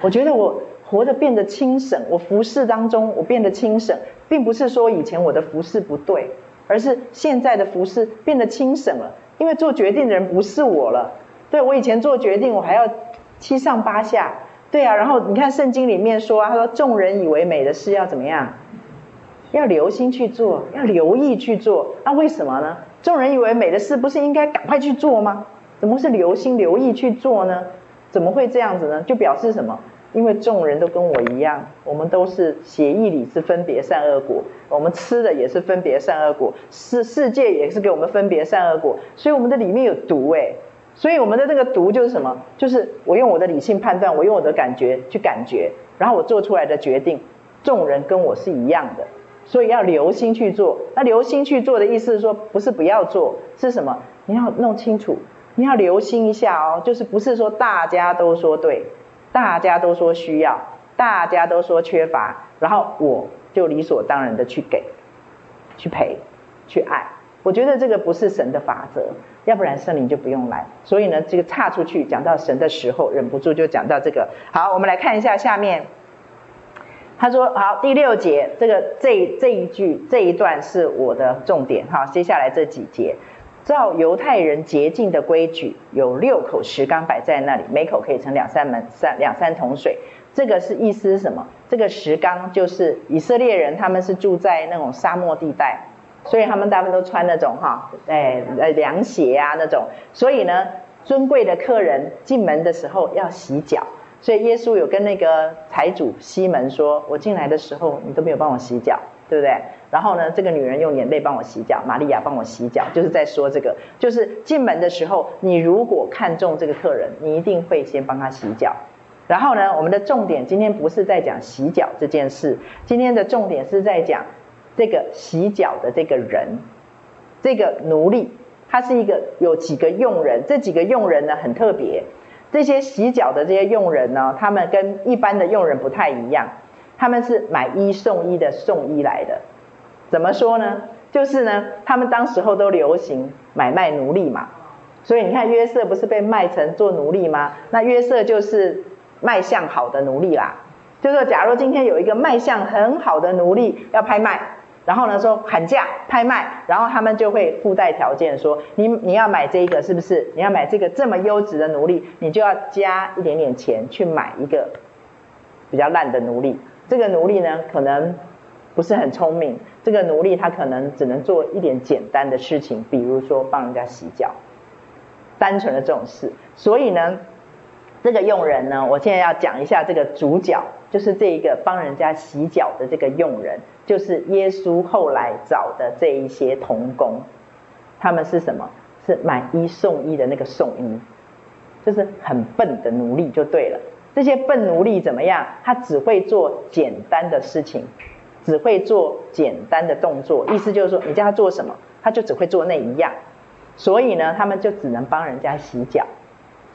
我觉得我活得变得轻省，我服侍当中我变得轻省，并不是说以前我的服侍不对，而是现在的服侍变得轻省了，因为做决定的人不是我了。对，我以前做决定，我还要七上八下。对啊，然后你看圣经里面说啊，他说众人以为美的事要怎么样？要留心去做，要留意去做。那为什么呢？众人以为美的事，不是应该赶快去做吗？怎么是留心留意去做呢？怎么会这样子呢？就表示什么？因为众人都跟我一样，我们都是血液里是分别善恶果，我们吃的也是分别善恶果，世世界也是给我们分别善恶果，所以我们的里面有毒诶。所以我们的这个毒就是什么？就是我用我的理性判断，我用我的感觉去感觉，然后我做出来的决定，众人跟我是一样的，所以要留心去做。那留心去做的意思是说，不是不要做，是什么？你要弄清楚，你要留心一下哦。就是不是说大家都说对，大家都说需要，大家都说缺乏，然后我就理所当然的去给、去陪、去爱。我觉得这个不是神的法则。要不然圣灵就不用来，所以呢，这个岔出去讲到神的时候，忍不住就讲到这个。好，我们来看一下下面，他说：好，第六节，这个这这一句这一段是我的重点哈。接下来这几节，照犹太人洁净的规矩，有六口石缸摆在那里，每口可以盛两三门三两三桶水。这个是意思是什么？这个石缸就是以色列人，他们是住在那种沙漠地带。所以他们大部分都穿那种哈，哎，呃，凉鞋啊那种。所以呢，尊贵的客人进门的时候要洗脚。所以耶稣有跟那个财主西门说：“我进来的时候，你都没有帮我洗脚，对不对？”然后呢，这个女人用眼泪帮我洗脚，玛利亚帮我洗脚，就是在说这个，就是进门的时候，你如果看中这个客人，你一定会先帮他洗脚。然后呢，我们的重点今天不是在讲洗脚这件事，今天的重点是在讲。这个洗脚的这个人，这个奴隶，他是一个有几个佣人，这几个佣人呢很特别。这些洗脚的这些佣人呢，他们跟一般的佣人不太一样，他们是买一送一的送一来的。怎么说呢？就是呢，他们当时候都流行买卖奴隶嘛，所以你看约瑟不是被卖成做奴隶吗？那约瑟就是卖相好的奴隶啦。就是说，假如今天有一个卖相很好的奴隶要拍卖。然后呢，说喊价拍卖，然后他们就会附带条件说，你你要买这个是不是？你要买这个这么优质的奴隶，你就要加一点点钱去买一个比较烂的奴隶。这个奴隶呢，可能不是很聪明，这个奴隶他可能只能做一点简单的事情，比如说帮人家洗脚，单纯的这种事。所以呢，这个佣人呢，我现在要讲一下这个主角，就是这一个帮人家洗脚的这个佣人。就是耶稣后来找的这一些童工，他们是什么？是买一送一的那个送一，就是很笨的奴隶就对了。这些笨奴隶怎么样？他只会做简单的事情，只会做简单的动作。意思就是说，你叫他做什么，他就只会做那一样。所以呢，他们就只能帮人家洗脚。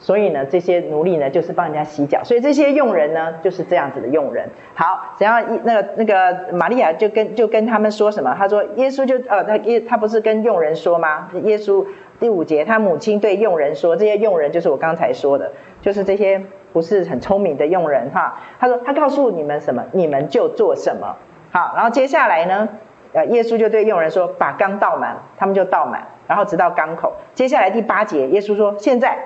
所以呢，这些奴隶呢，就是帮人家洗脚。所以这些佣人呢，就是这样子的佣人。好，然后那个那个玛利亚就跟就跟他们说什么？他说耶稣就呃，他耶他不是跟佣人说吗？耶稣第五节，他母亲对佣人说，这些佣人就是我刚才说的，就是这些不是很聪明的佣人哈。他说他告诉你们什么，你们就做什么。好，然后接下来呢，呃，耶稣就对佣人说，把缸倒满，他们就倒满，然后直到缸口。接下来第八节，耶稣说，现在。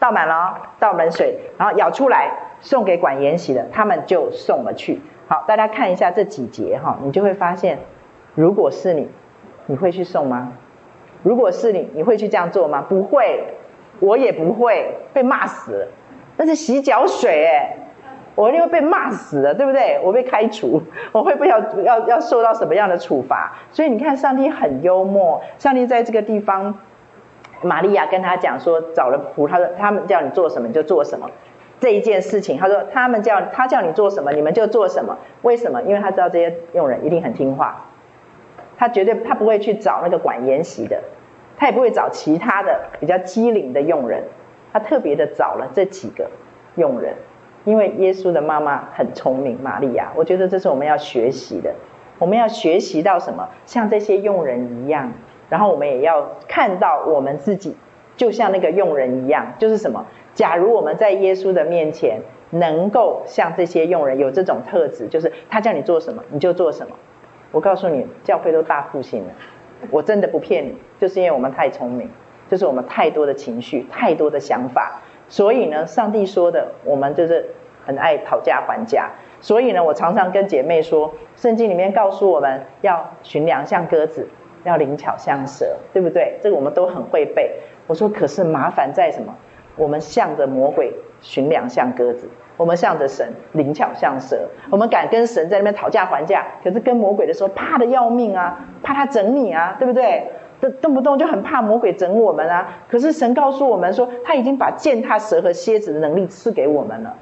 倒满了，倒满水，然后舀出来送给管筵席的，他们就送了去。好，大家看一下这几节哈，你就会发现，如果是你，你会去送吗？如果是你，你会去这样做吗？不会，我也不会，被骂死了。那是洗脚水哎，我一定会被骂死的，对不对？我被开除，我会不要要要受到什么样的处罚？所以你看，上帝很幽默，上帝在这个地方。玛利亚跟他讲说，找了仆，他说他们叫你做什么你就做什么，这一件事情，他说他们叫他叫你做什么，你们就做什么。为什么？因为他知道这些佣人一定很听话，他绝对他不会去找那个管筵席的，他也不会找其他的比较机灵的佣人，他特别的找了这几个佣人，因为耶稣的妈妈很聪明，玛利亚，我觉得这是我们要学习的。我们要学习到什么？像这些佣人一样，然后我们也要看到我们自己，就像那个佣人一样，就是什么？假如我们在耶稣的面前，能够像这些佣人有这种特质，就是他叫你做什么，你就做什么。我告诉你，教会都大复兴了。我真的不骗你，就是因为我们太聪明，就是我们太多的情绪，太多的想法。所以呢，上帝说的，我们就是很爱讨价还价。所以呢，我常常跟姐妹说，圣经里面告诉我们要寻良像鸽子，要灵巧像蛇，对不对？这个我们都很会背。我说，可是麻烦在什么？我们向着魔鬼寻两像鸽子，我们向着神灵巧像蛇。我们敢跟神在那边讨价还价，可是跟魔鬼的时候怕得要命啊，怕他整你啊，对不对？动动不动就很怕魔鬼整我们啊！可是神告诉我们说，他已经把践踏蛇和蝎子的能力赐给我们了。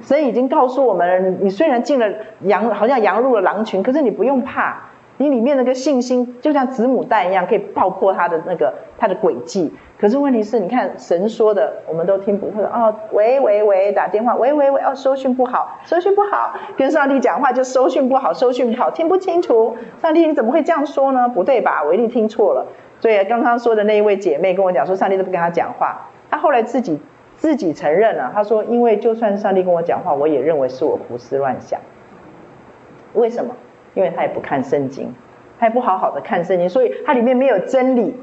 神已经告诉我们，你虽然进了羊，好像羊入了狼群，可是你不用怕，你里面那个信心就像子母弹一样，可以爆破他的那个他的轨迹。可是问题是，你看神说的，我们都听不会哦。喂喂喂，打电话，喂喂喂，哦，收讯不好，收讯不好，跟上帝讲话就收讯不好，收讯不好，听不清楚。上帝你怎么会这样说呢？不对吧？我一定听错了。所以刚刚说的那一位姐妹跟我讲说，上帝都不跟她讲话。她后来自己自己承认了，她说，因为就算上帝跟我讲话，我也认为是我胡思乱想。为什么？因为他也不看圣经，他也不好好的看圣经，所以他里面没有真理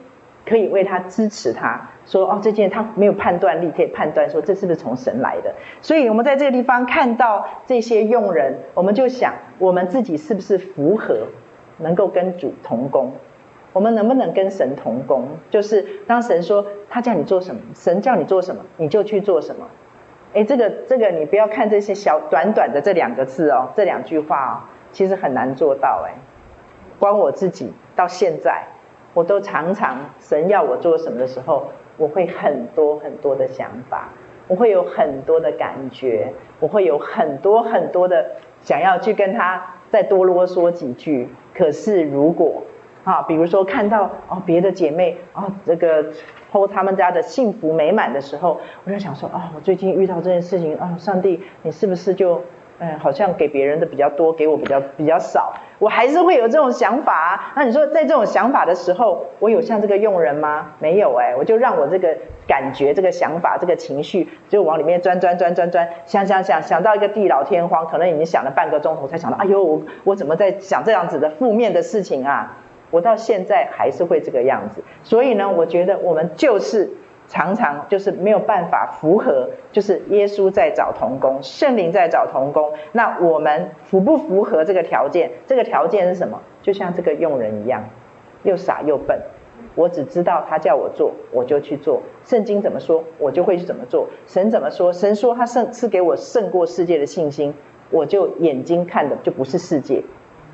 可以为他支持他。说哦，这件他没有判断力可以判断说这是不是从神来的。所以我们在这个地方看到这些用人，我们就想我们自己是不是符合，能够跟主同工。我们能不能跟神同工？就是当神说他叫你做什么，神叫你做什么，你就去做什么。诶，这个这个你不要看这些小短短的这两个字哦，这两句话哦，其实很难做到诶。光我自己到现在，我都常常神要我做什么的时候，我会很多很多的想法，我会有很多的感觉，我会有很多很多的想要去跟他再多啰嗦几句。可是如果啊，比如说看到哦别的姐妹哦这个 po 他们家的幸福美满的时候，我就想说啊、哦，我最近遇到这件事情啊、上帝你是不是就嗯好像给别人的比较多，给我比较比较少？我还是会有这种想法啊。那你说在这种想法的时候，我有像这个佣人吗？没有哎，我就让我这个感觉、这个想法、这个情绪就往里面钻钻钻钻钻，想想想想到一个地老天荒，可能已经想了半个钟头才想到，哎呦我我怎么在想这样子的负面的事情啊？我到现在还是会这个样子，所以呢，我觉得我们就是常常就是没有办法符合，就是耶稣在找童工，圣灵在找童工。那我们符不符合这个条件？这个条件是什么？就像这个佣人一样，又傻又笨。我只知道他叫我做，我就去做。圣经怎么说，我就会去怎么做。神怎么说，神说他胜赐给我胜过世界的信心，我就眼睛看的就不是世界。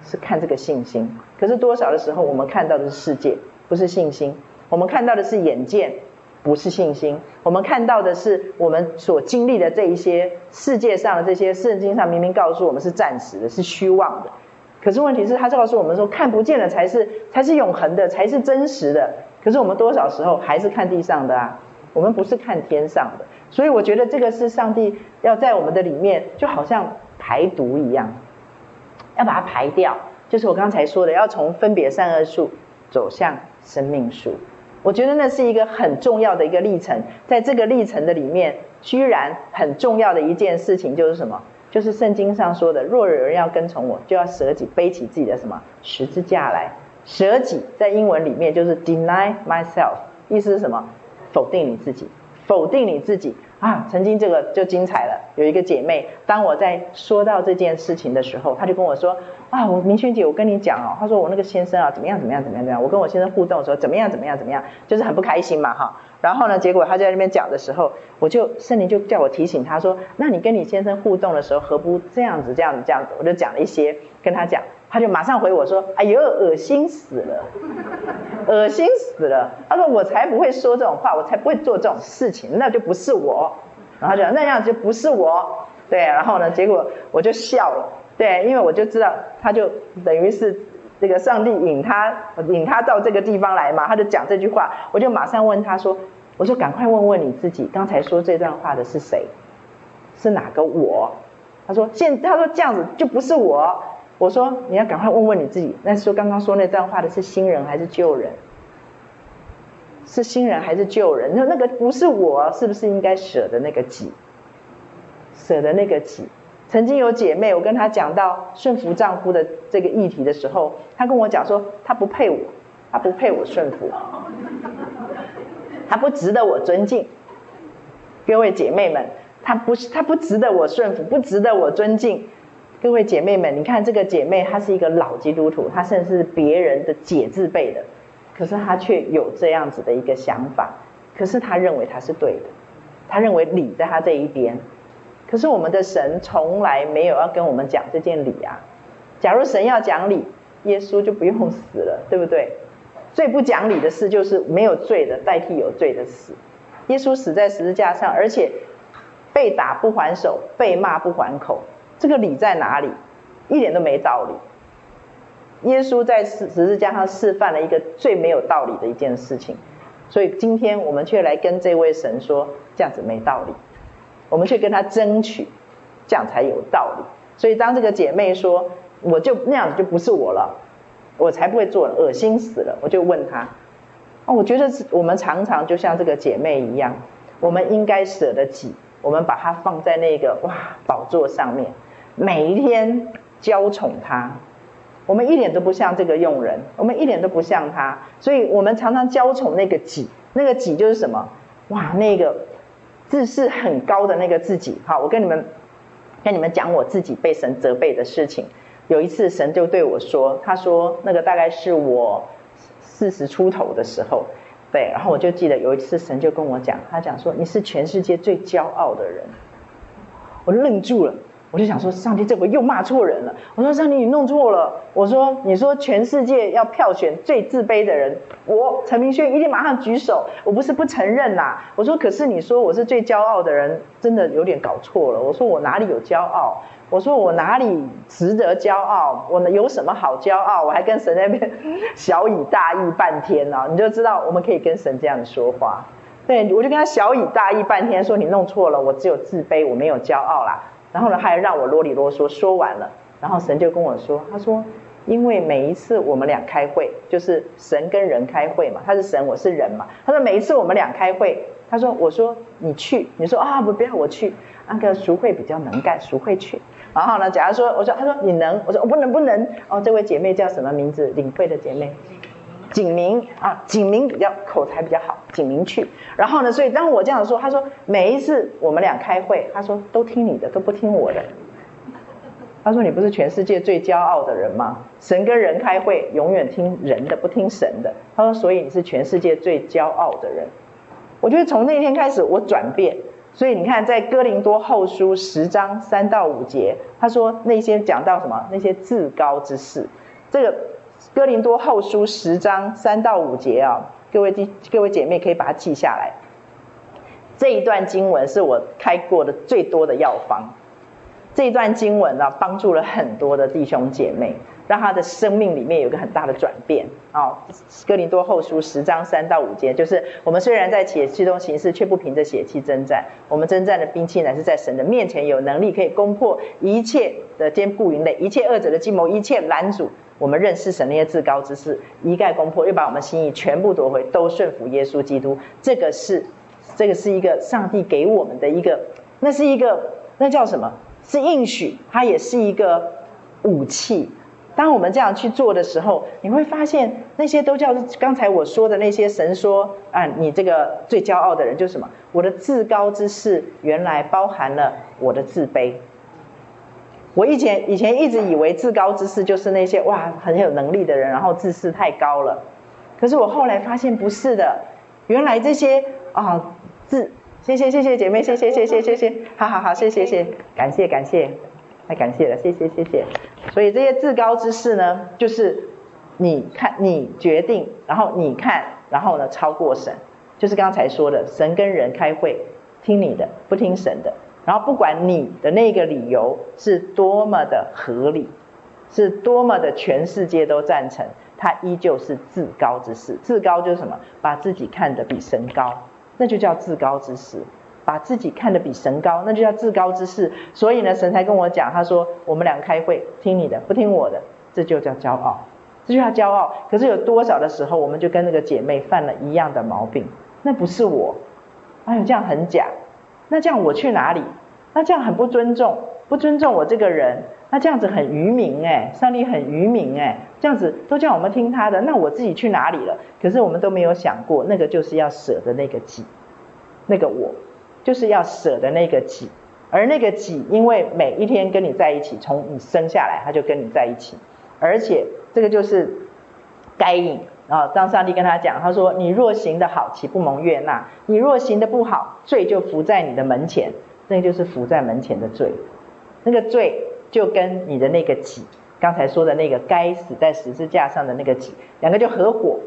是看这个信心，可是多少的时候，我们看到的是世界，不是信心；我们看到的是眼见，不是信心；我们看到的是我们所经历的这一些世界上的这些，圣经上明明告诉我们是暂时的，是虚妄的。可是问题是，他告诉我们说，看不见的才是才是永恒的，才是真实的。可是我们多少时候还是看地上的啊？我们不是看天上的。所以我觉得这个是上帝要在我们的里面，就好像排毒一样。要把它排掉，就是我刚才说的，要从分别善恶树走向生命树。我觉得那是一个很重要的一个历程，在这个历程的里面，居然很重要的一件事情就是什么？就是圣经上说的，若有人要跟从我，就要舍己，背起自己的什么十字架来。舍己在英文里面就是 deny myself，意思是什么？否定你自己，否定你自己。啊，曾经这个就精彩了。有一个姐妹，当我在说到这件事情的时候，她就跟我说：“啊，我明轩姐，我跟你讲哦，她说我那个先生啊，怎么样怎么样怎么样怎么样。我跟我先生互动的时候，怎么样怎么样怎么样，就是很不开心嘛，哈。然后呢，结果她在那边讲的时候，我就圣灵就叫我提醒她说：那你跟你先生互动的时候，何不这样子这样子这样子？我就讲了一些，跟她讲。”他就马上回我说：“哎呦，恶心死了，恶心死了。”他说：“我才不会说这种话，我才不会做这种事情，那就不是我。”然后就那样就不是我，对。然后呢，结果我就笑了，对，因为我就知道，他就等于是这个上帝引他引他到这个地方来嘛，他就讲这句话，我就马上问他说：“我说赶快问问你自己，刚才说这段话的是谁？是哪个我？他说现他说这样子就不是我。我说你要赶快问问你自己，那说刚刚说那段话的是新人还是旧人？是新人还是旧人？那那个不是我，是不是应该舍的那个己？舍的那个己。曾经有姐妹，我跟她讲到顺服丈夫的这个议题的时候，她跟我讲说，她不配我，她不配我顺服，她不值得我尊敬。各位姐妹们，她不是，她不值得我顺服，不值得我尊敬。各位姐妹们，你看这个姐妹，她是一个老基督徒，她甚至是别人的姐字辈的，可是她却有这样子的一个想法，可是她认为她是对的，她认为理在她这一边。可是我们的神从来没有要跟我们讲这件理啊！假如神要讲理，耶稣就不用死了，对不对？最不讲理的事就是没有罪的代替有罪的死。耶稣死在十字架上，而且被打不还手，被骂不还口，这个理在哪里？一点都没道理。耶稣在十字架上示范了一个最没有道理的一件事情，所以今天我们却来跟这位神说，这样子没道理。我们去跟他争取，这样才有道理。所以当这个姐妹说，我就那样子就不是我了，我才不会做了，恶心死了。我就问她，哦，我觉得我们常常就像这个姐妹一样，我们应该舍得己，我们把它放在那个哇宝座上面，每一天娇宠他。我们一点都不像这个佣人，我们一点都不像他，所以我们常常娇宠那个己，那个己就是什么？哇，那个。自视很高的那个自己，好，我跟你们跟你们讲我自己被神责备的事情。有一次，神就对我说：“他说那个大概是我四十出头的时候，对，然后我就记得有一次，神就跟我讲，他讲说你是全世界最骄傲的人。”我愣住了。我就想说，上帝这回又骂错人了。我说，上帝你弄错了。我说，你说全世界要票选最自卑的人，我陈明轩一定马上举手。我不是不承认呐。我说，可是你说我是最骄傲的人，真的有点搞错了。我说我哪里有骄傲？我说我哪里值得骄傲？我有什么好骄傲？我还跟神那边小以大义半天呢。你就知道我们可以跟神这样说话。对，我就跟他小以大义半天，说你弄错了，我只有自卑，我没有骄傲啦。然后呢，还让我啰里啰嗦说完了，然后神就跟我说：“他说，因为每一次我们俩开会，就是神跟人开会嘛，他是神，我是人嘛。他说每一次我们俩开会，他说我说你去，你说啊不不要我去，那个淑慧比较能干，淑慧去。然后呢，假如说我说他说你能，我说我不能不能。哦，这位姐妹叫什么名字？领会的姐妹。”景明啊，景明比较口才比较好，景明去。然后呢，所以当我这样说，他说每一次我们俩开会，他说都听你的，都不听我的。他说你不是全世界最骄傲的人吗？神跟人开会，永远听人的，不听神的。他说，所以你是全世界最骄傲的人。我觉得从那天开始我转变。所以你看，在哥林多后书十章三到五节，他说那些讲到什么？那些至高之事，这个。哥林多后书十章三到五节啊，各位弟各位姐妹可以把它记下来。这一段经文是我开过的最多的药方。这一段经文呢，帮助了很多的弟兄姐妹，让他的生命里面有个很大的转变啊。哥林多后书十章三到五节，就是我们虽然在血气中行事，却不凭着血气征战。我们征战的兵器乃是在神的面前有能力，可以攻破一切的坚固营垒，一切恶者的计谋，一切拦阻。我们认识神那些至高之事，一概攻破，又把我们心意全部夺回，都顺服耶稣基督。这个是，这个是一个上帝给我们的一个，那是一个，那叫什么？是应许，它也是一个武器。当我们这样去做的时候，你会发现那些都叫刚才我说的那些神说啊，你这个最骄傲的人就是什么？我的至高之事原来包含了我的自卑。我以前以前一直以为至高之事就是那些哇很有能力的人，然后自视太高了。可是我后来发现不是的，原来这些啊自谢谢谢谢姐妹谢谢谢谢谢谢，好好好谢谢谢感谢感谢太感谢了谢谢谢谢。所以这些至高之事呢，就是你看你决定，然后你看，然后呢超过神，就是刚才说的神跟人开会听你的，不听神的。然后不管你的那个理由是多么的合理，是多么的全世界都赞成，它依旧是至高之事。至高就是什么？把自己看得比神高，那就叫至高之事。把自己看得比神高，那就叫自高之事。所以呢，神才跟我讲，他说我们两个开会，听你的，不听我的，这就叫骄傲，这就叫骄傲。可是有多少的时候，我们就跟那个姐妹犯了一样的毛病？那不是我，哎呦，这样很假。那这样我去哪里？那这样很不尊重，不尊重我这个人。那这样子很愚民哎，上帝很愚民哎，这样子都叫我们听他的，那我自己去哪里了？可是我们都没有想过，那个就是要舍的那个己，那个我，就是要舍的那个己。而那个己，因为每一天跟你在一起，从你生下来他就跟你在一起，而且这个就是该隐啊。当上帝跟他讲，他说：“你若行得好，岂不蒙悦纳？你若行得不好，罪就伏在你的门前。”那就是伏在门前的罪，那个罪。就跟你的那个己，刚才说的那个该死在十字架上的那个己，两个就合伙，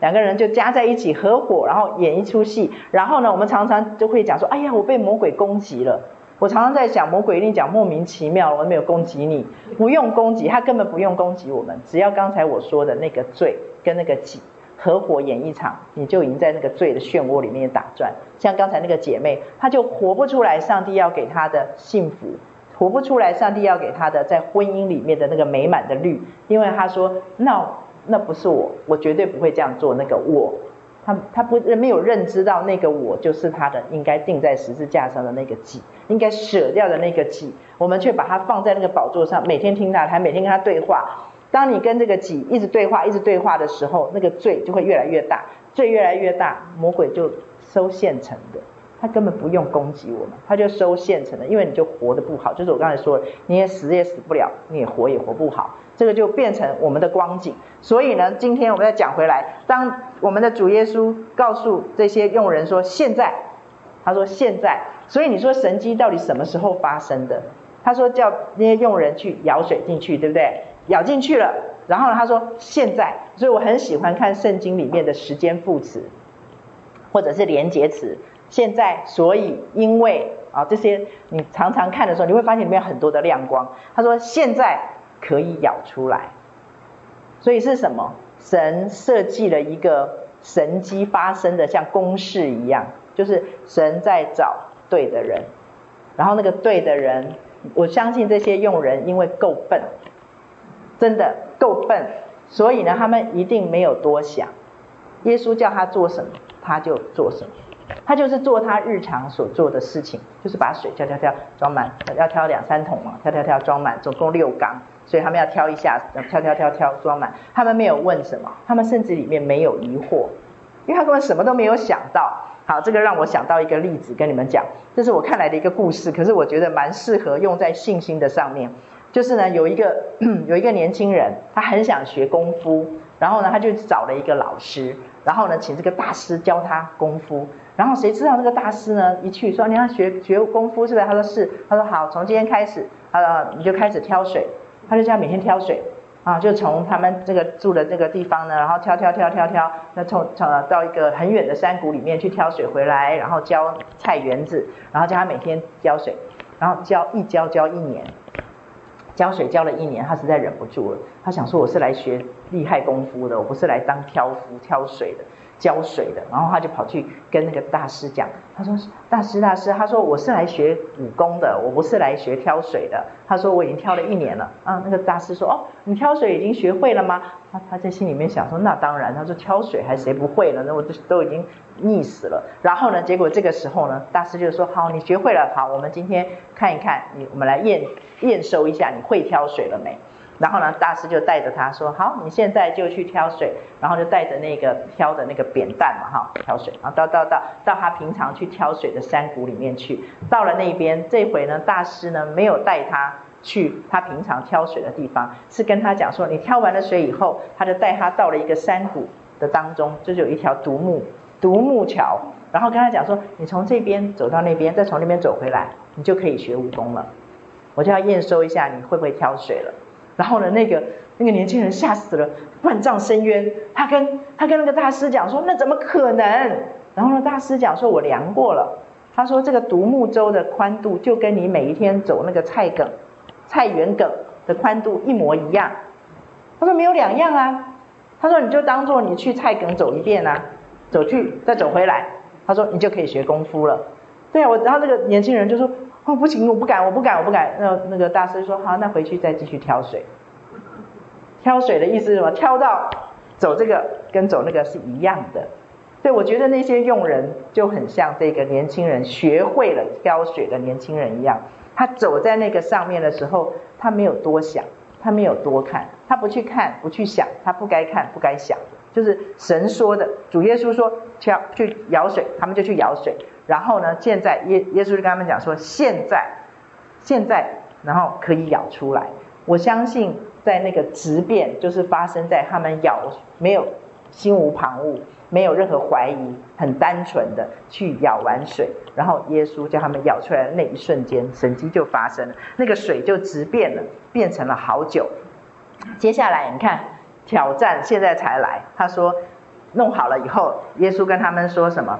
两个人就加在一起合伙，然后演一出戏。然后呢，我们常常就会讲说：“哎呀，我被魔鬼攻击了。”我常常在想，魔鬼一定讲莫名其妙，我没有攻击你，不用攻击，他根本不用攻击我们，只要刚才我说的那个罪跟那个己合伙演一场，你就已经在那个罪的漩涡里面打转。像刚才那个姐妹，她就活不出来上帝要给她的幸福。活不出来，上帝要给她的在婚姻里面的那个美满的律，因为她说，那那不是我，我绝对不会这样做。那个我，他他不没有认知到那个我就是他的应该钉在十字架上的那个己，应该舍掉的那个己，我们却把它放在那个宝座上，每天听他，还每天跟他对话。当你跟这个己一直对话，一直对话的时候，那个罪就会越来越大，罪越来越大，魔鬼就收现成的。他根本不用攻击我们，他就收现成的，因为你就活得不好，就是我刚才说的，你也死也死不了，你也活也活不好，这个就变成我们的光景。所以呢，今天我们再讲回来，当我们的主耶稣告诉这些用人说现在，他说现在，所以你说神迹到底什么时候发生的？他说叫那些用人去舀水进去，对不对？咬进去了，然后，他说现在，所以我很喜欢看圣经里面的时间副词，或者是连结词。现在，所以，因为啊，这些你常常看的时候，你会发现里面很多的亮光。他说现在可以咬出来，所以是什么？神设计了一个神机发生的像公式一样，就是神在找对的人，然后那个对的人，我相信这些用人因为够笨，真的够笨，所以呢，他们一定没有多想。耶稣叫他做什么，他就做什么。他就是做他日常所做的事情，就是把水挑挑挑装满，要挑两三桶嘛，挑挑挑装满，总共六缸，所以他们要挑一下，挑挑挑挑装满。他们没有问什么，他们甚至里面没有疑惑，因为他根本什么都没有想到。好，这个让我想到一个例子跟你们讲，这是我看来的一个故事，可是我觉得蛮适合用在信心的上面。就是呢，有一个 有一个年轻人，他很想学功夫，然后呢，他就找了一个老师，然后呢，请这个大师教他功夫。然后谁知道那个大师呢？一去说，你要学学功夫是不是？他说是。他说好，从今天开始，呃，你就开始挑水。他就这样每天挑水，啊，就从他们这个住的这个地方呢，然后挑挑挑挑挑，那从从到一个很远的山谷里面去挑水回来，然后浇菜园子，然后叫他每天浇水，然后浇一浇浇一年，浇水浇了一年，他实在忍不住了，他想说我是来学厉害功夫的，我不是来当挑夫挑水的。浇水的，然后他就跑去跟那个大师讲，他说：“大师，大师，他说我是来学武功的，我不是来学挑水的。”他说：“我已经挑了一年了。”啊，那个大师说：“哦，你挑水已经学会了吗？”他他在心里面想说：“那当然。”他说：“挑水还谁不会了？那我都都已经腻死了。”然后呢，结果这个时候呢，大师就说：“好，你学会了，好，我们今天看一看你，我们来验验收一下你会挑水了没。”然后呢，大师就带着他说：“好，你现在就去挑水。”然后就带着那个挑的那个扁担嘛，哈，挑水。然后到到到到他平常去挑水的山谷里面去。到了那边，这回呢，大师呢没有带他去他平常挑水的地方，是跟他讲说：“你挑完了水以后，他就带他到了一个山谷的当中，就是有一条独木独木桥。然后跟他讲说：你从这边走到那边，再从那边走回来，你就可以学武功了。我就要验收一下你会不会挑水了。”然后呢，那个那个年轻人吓死了，万丈深渊。他跟他跟那个大师讲说：“那怎么可能？”然后呢，大师讲说：“我量过了。”他说：“这个独木舟的宽度就跟你每一天走那个菜梗、菜园梗的宽度一模一样。”他说：“没有两样啊。”他说：“你就当做你去菜梗走一遍啊，走去再走回来。”他说：“你就可以学功夫了。”对啊，我然后那个年轻人就说，哦不行，我不敢，我不敢，我不敢。那那个大师说，好，那回去再继续挑水。挑水的意思是什么？挑到走这个跟走那个是一样的。对，我觉得那些佣人就很像这个年轻人学会了挑水的年轻人一样。他走在那个上面的时候，他没有多想，他没有多看，他不去看，不去想，他不该看，不该想，就是神说的。主耶稣说去去舀水，他们就去舀水。然后呢，现在耶耶稣就跟他们讲说，现在现在，然后可以舀出来。我相信在那个质变，就是发生在他们舀没有。心无旁骛，没有任何怀疑，很单纯的去舀完水，然后耶稣叫他们舀出来的那一瞬间，神迹就发生了，那个水就质变了，变成了好酒。接下来你看挑战现在才来，他说弄好了以后，耶稣跟他们说什么？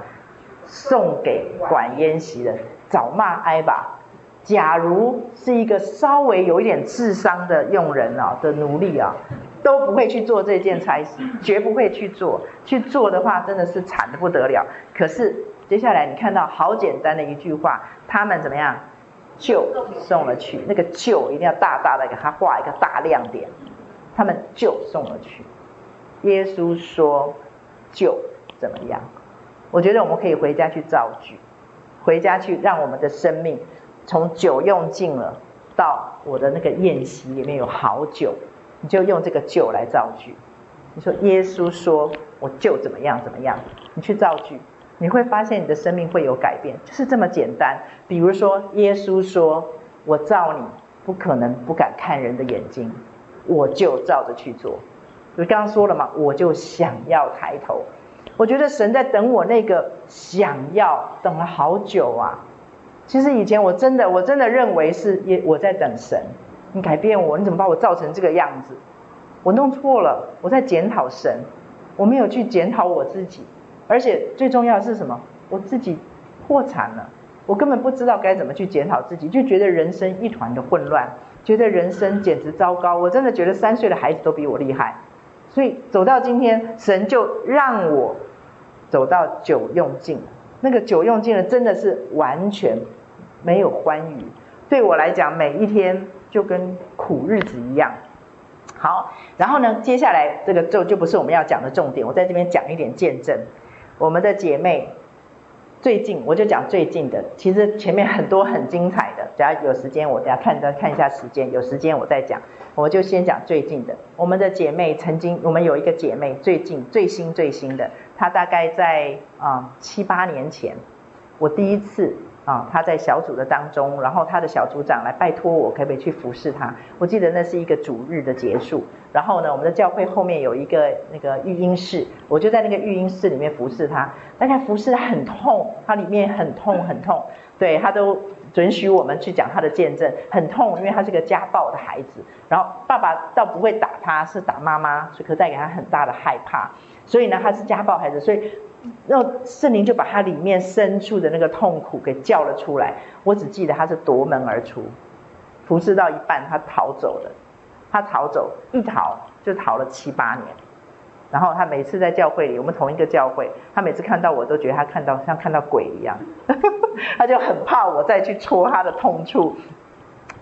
送给管筵席的，找骂挨吧。假如是一个稍微有一点智商的佣人啊的奴隶啊。都不会去做这件差事，绝不会去做。去做的话，真的是惨得不得了。可是接下来你看到好简单的一句话，他们怎么样？就送了去。那个就一定要大大的给他画一个大亮点。他们就送了去。耶稣说就怎么样？我觉得我们可以回家去造句，回家去让我们的生命从酒用尽了，到我的那个宴席里面有好酒。你就用这个酒来造句。你说耶稣说我就怎么样怎么样，你去造句，你会发现你的生命会有改变，就是这么简单。比如说耶稣说我造你不可能不敢看人的眼睛，我就照着去做。我刚刚说了嘛，我就想要抬头。我觉得神在等我那个想要，等了好久啊。其实以前我真的我真的认为是耶我在等神。你改变我，你怎么把我造成这个样子？我弄错了，我在检讨神，我没有去检讨我自己，而且最重要的是什么？我自己破产了，我根本不知道该怎么去检讨自己，就觉得人生一团的混乱，觉得人生简直糟糕。我真的觉得三岁的孩子都比我厉害，所以走到今天，神就让我走到酒用尽，那个酒用尽了，真的是完全没有欢愉。对我来讲，每一天。就跟苦日子一样，好，然后呢，接下来这个就就不是我们要讲的重点，我在这边讲一点见证。我们的姐妹最近，我就讲最近的，其实前面很多很精彩的，只要有时间我等下看再看一下时间，有时间我再讲，我就先讲最近的。我们的姐妹曾经，我们有一个姐妹最近最新最新的，她大概在啊七八年前，我第一次。啊，他在小组的当中，然后他的小组长来拜托我，可不可以去服侍他？我记得那是一个主日的结束，然后呢，我们的教会后面有一个那个育婴室，我就在那个育婴室里面服侍他。但他服侍得很痛，他里面很痛 很痛，对，他都准许我们去讲他的见证，很痛，因为他是个家暴的孩子，然后爸爸倒不会打他，是打妈妈，所以可带给他很大的害怕，所以呢，他是家暴孩子，所以。然后圣灵就把他里面深处的那个痛苦给叫了出来。我只记得他是夺门而出，服侍到一半他逃走了。他逃走一逃就逃了七八年。然后他每次在教会里，我们同一个教会，他每次看到我都觉得他看到像看到鬼一样，他就很怕我再去戳他的痛处，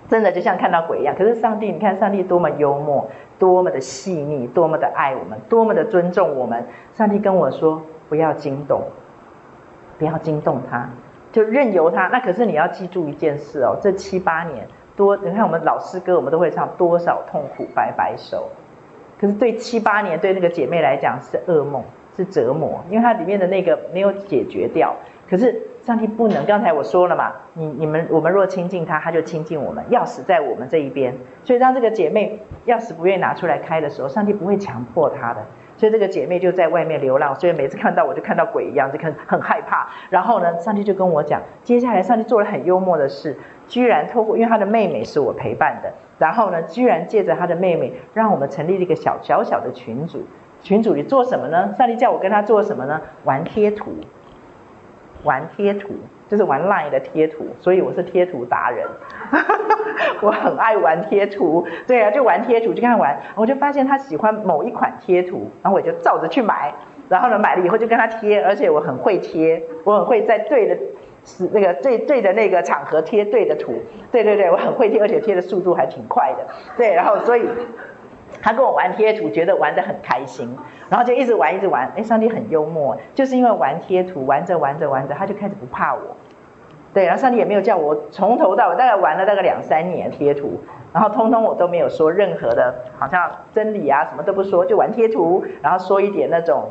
真的就像看到鬼一样。可是上帝，你看上帝多么幽默，多么的细腻，多么的爱我们，多么的尊重我们。上帝跟我说。不要惊动，不要惊动他，就任由他。那可是你要记住一件事哦，这七八年多，你看我们老师歌，我们都会唱多少痛苦摆摆手。可是对七八年对那个姐妹来讲是噩梦，是折磨，因为它里面的那个没有解决掉。可是上帝不能，刚才我说了嘛，你你们我们若亲近他，他就亲近我们，钥匙在我们这一边。所以当这个姐妹钥匙不愿意拿出来开的时候，上帝不会强迫她的。所以这个姐妹就在外面流浪，所以每次看到我就看到鬼一样，就很很害怕。然后呢，上帝就跟我讲，接下来上帝做了很幽默的事，居然透过，因为她的妹妹是我陪伴的，然后呢，居然借着她的妹妹，让我们成立了一个小小小的群组。群组里做什么呢？上帝叫我跟他做什么呢？玩贴图，玩贴图。就是玩 LINE 的贴图，所以我是贴图达人。我很爱玩贴图，对啊，就玩贴图，就跟他玩。我就发现他喜欢某一款贴图，然后我就照着去买。然后呢，买了以后就跟他贴，而且我很会贴，我很会在对的是那个对对的那个场合贴对的图，对对对，我很会贴，而且贴的速度还挺快的，对，然后所以他跟我玩贴图，觉得玩得很开心，然后就一直玩一直玩，哎，上帝很幽默，就是因为玩贴图，玩着玩着玩着，他就开始不怕我，对，然后上帝也没有叫我从头到尾，大概玩了大概两三年贴图，然后通通我都没有说任何的，好像真理啊什么都不说，就玩贴图，然后说一点那种。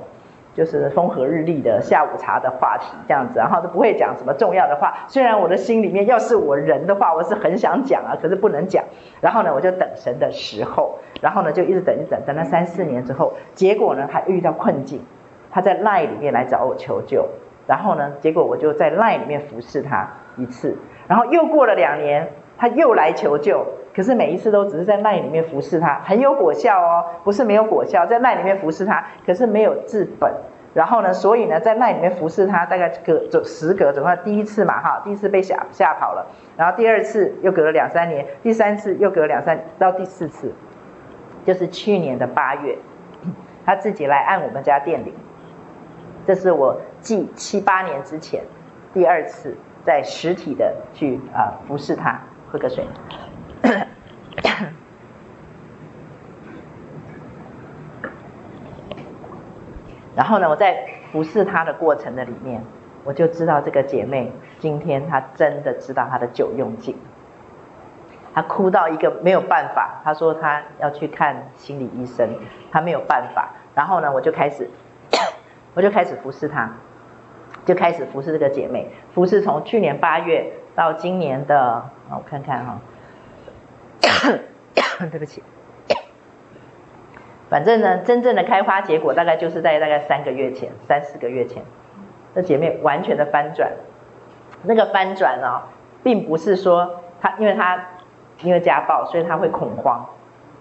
就是风和日丽的下午茶的话题这样子，然后都不会讲什么重要的话。虽然我的心里面要是我人的话，我是很想讲啊，可是不能讲。然后呢，我就等神的时候，然后呢就一直等一等，等了三四年之后，结果呢还遇到困境，他在 LINE 里面来找我求救。然后呢，结果我就在 LINE 里面服侍他一次，然后又过了两年，他又来求救。可是每一次都只是在 LINE 里面服侍他，很有果效哦，不是没有果效，在 LINE 里面服侍他，可是没有治本。然后呢，所以呢，在 LINE 里面服侍他，大概隔走时隔，总共第一次嘛，哈，第一次被吓吓跑了，然后第二次又隔了两三年，第三次又隔了两三，到第四次，就是去年的八月，他自己来按我们家电铃，这是我继七八年之前第二次在实体的去啊、服侍他，喝个水。然后呢，我在服侍她的过程的里面，我就知道这个姐妹今天她真的知道她的酒用尽，她哭到一个没有办法，她说她要去看心理医生，她没有办法。然后呢，我就开始，我就开始服侍她，就开始服侍这个姐妹，服侍从去年八月到今年的，我看看哈，对不起。反正呢，真正的开花结果大概就是在大概三个月前、三四个月前，这姐妹完全的翻转。那个翻转呢、哦，并不是说她，因为她因为家暴，所以她会恐慌，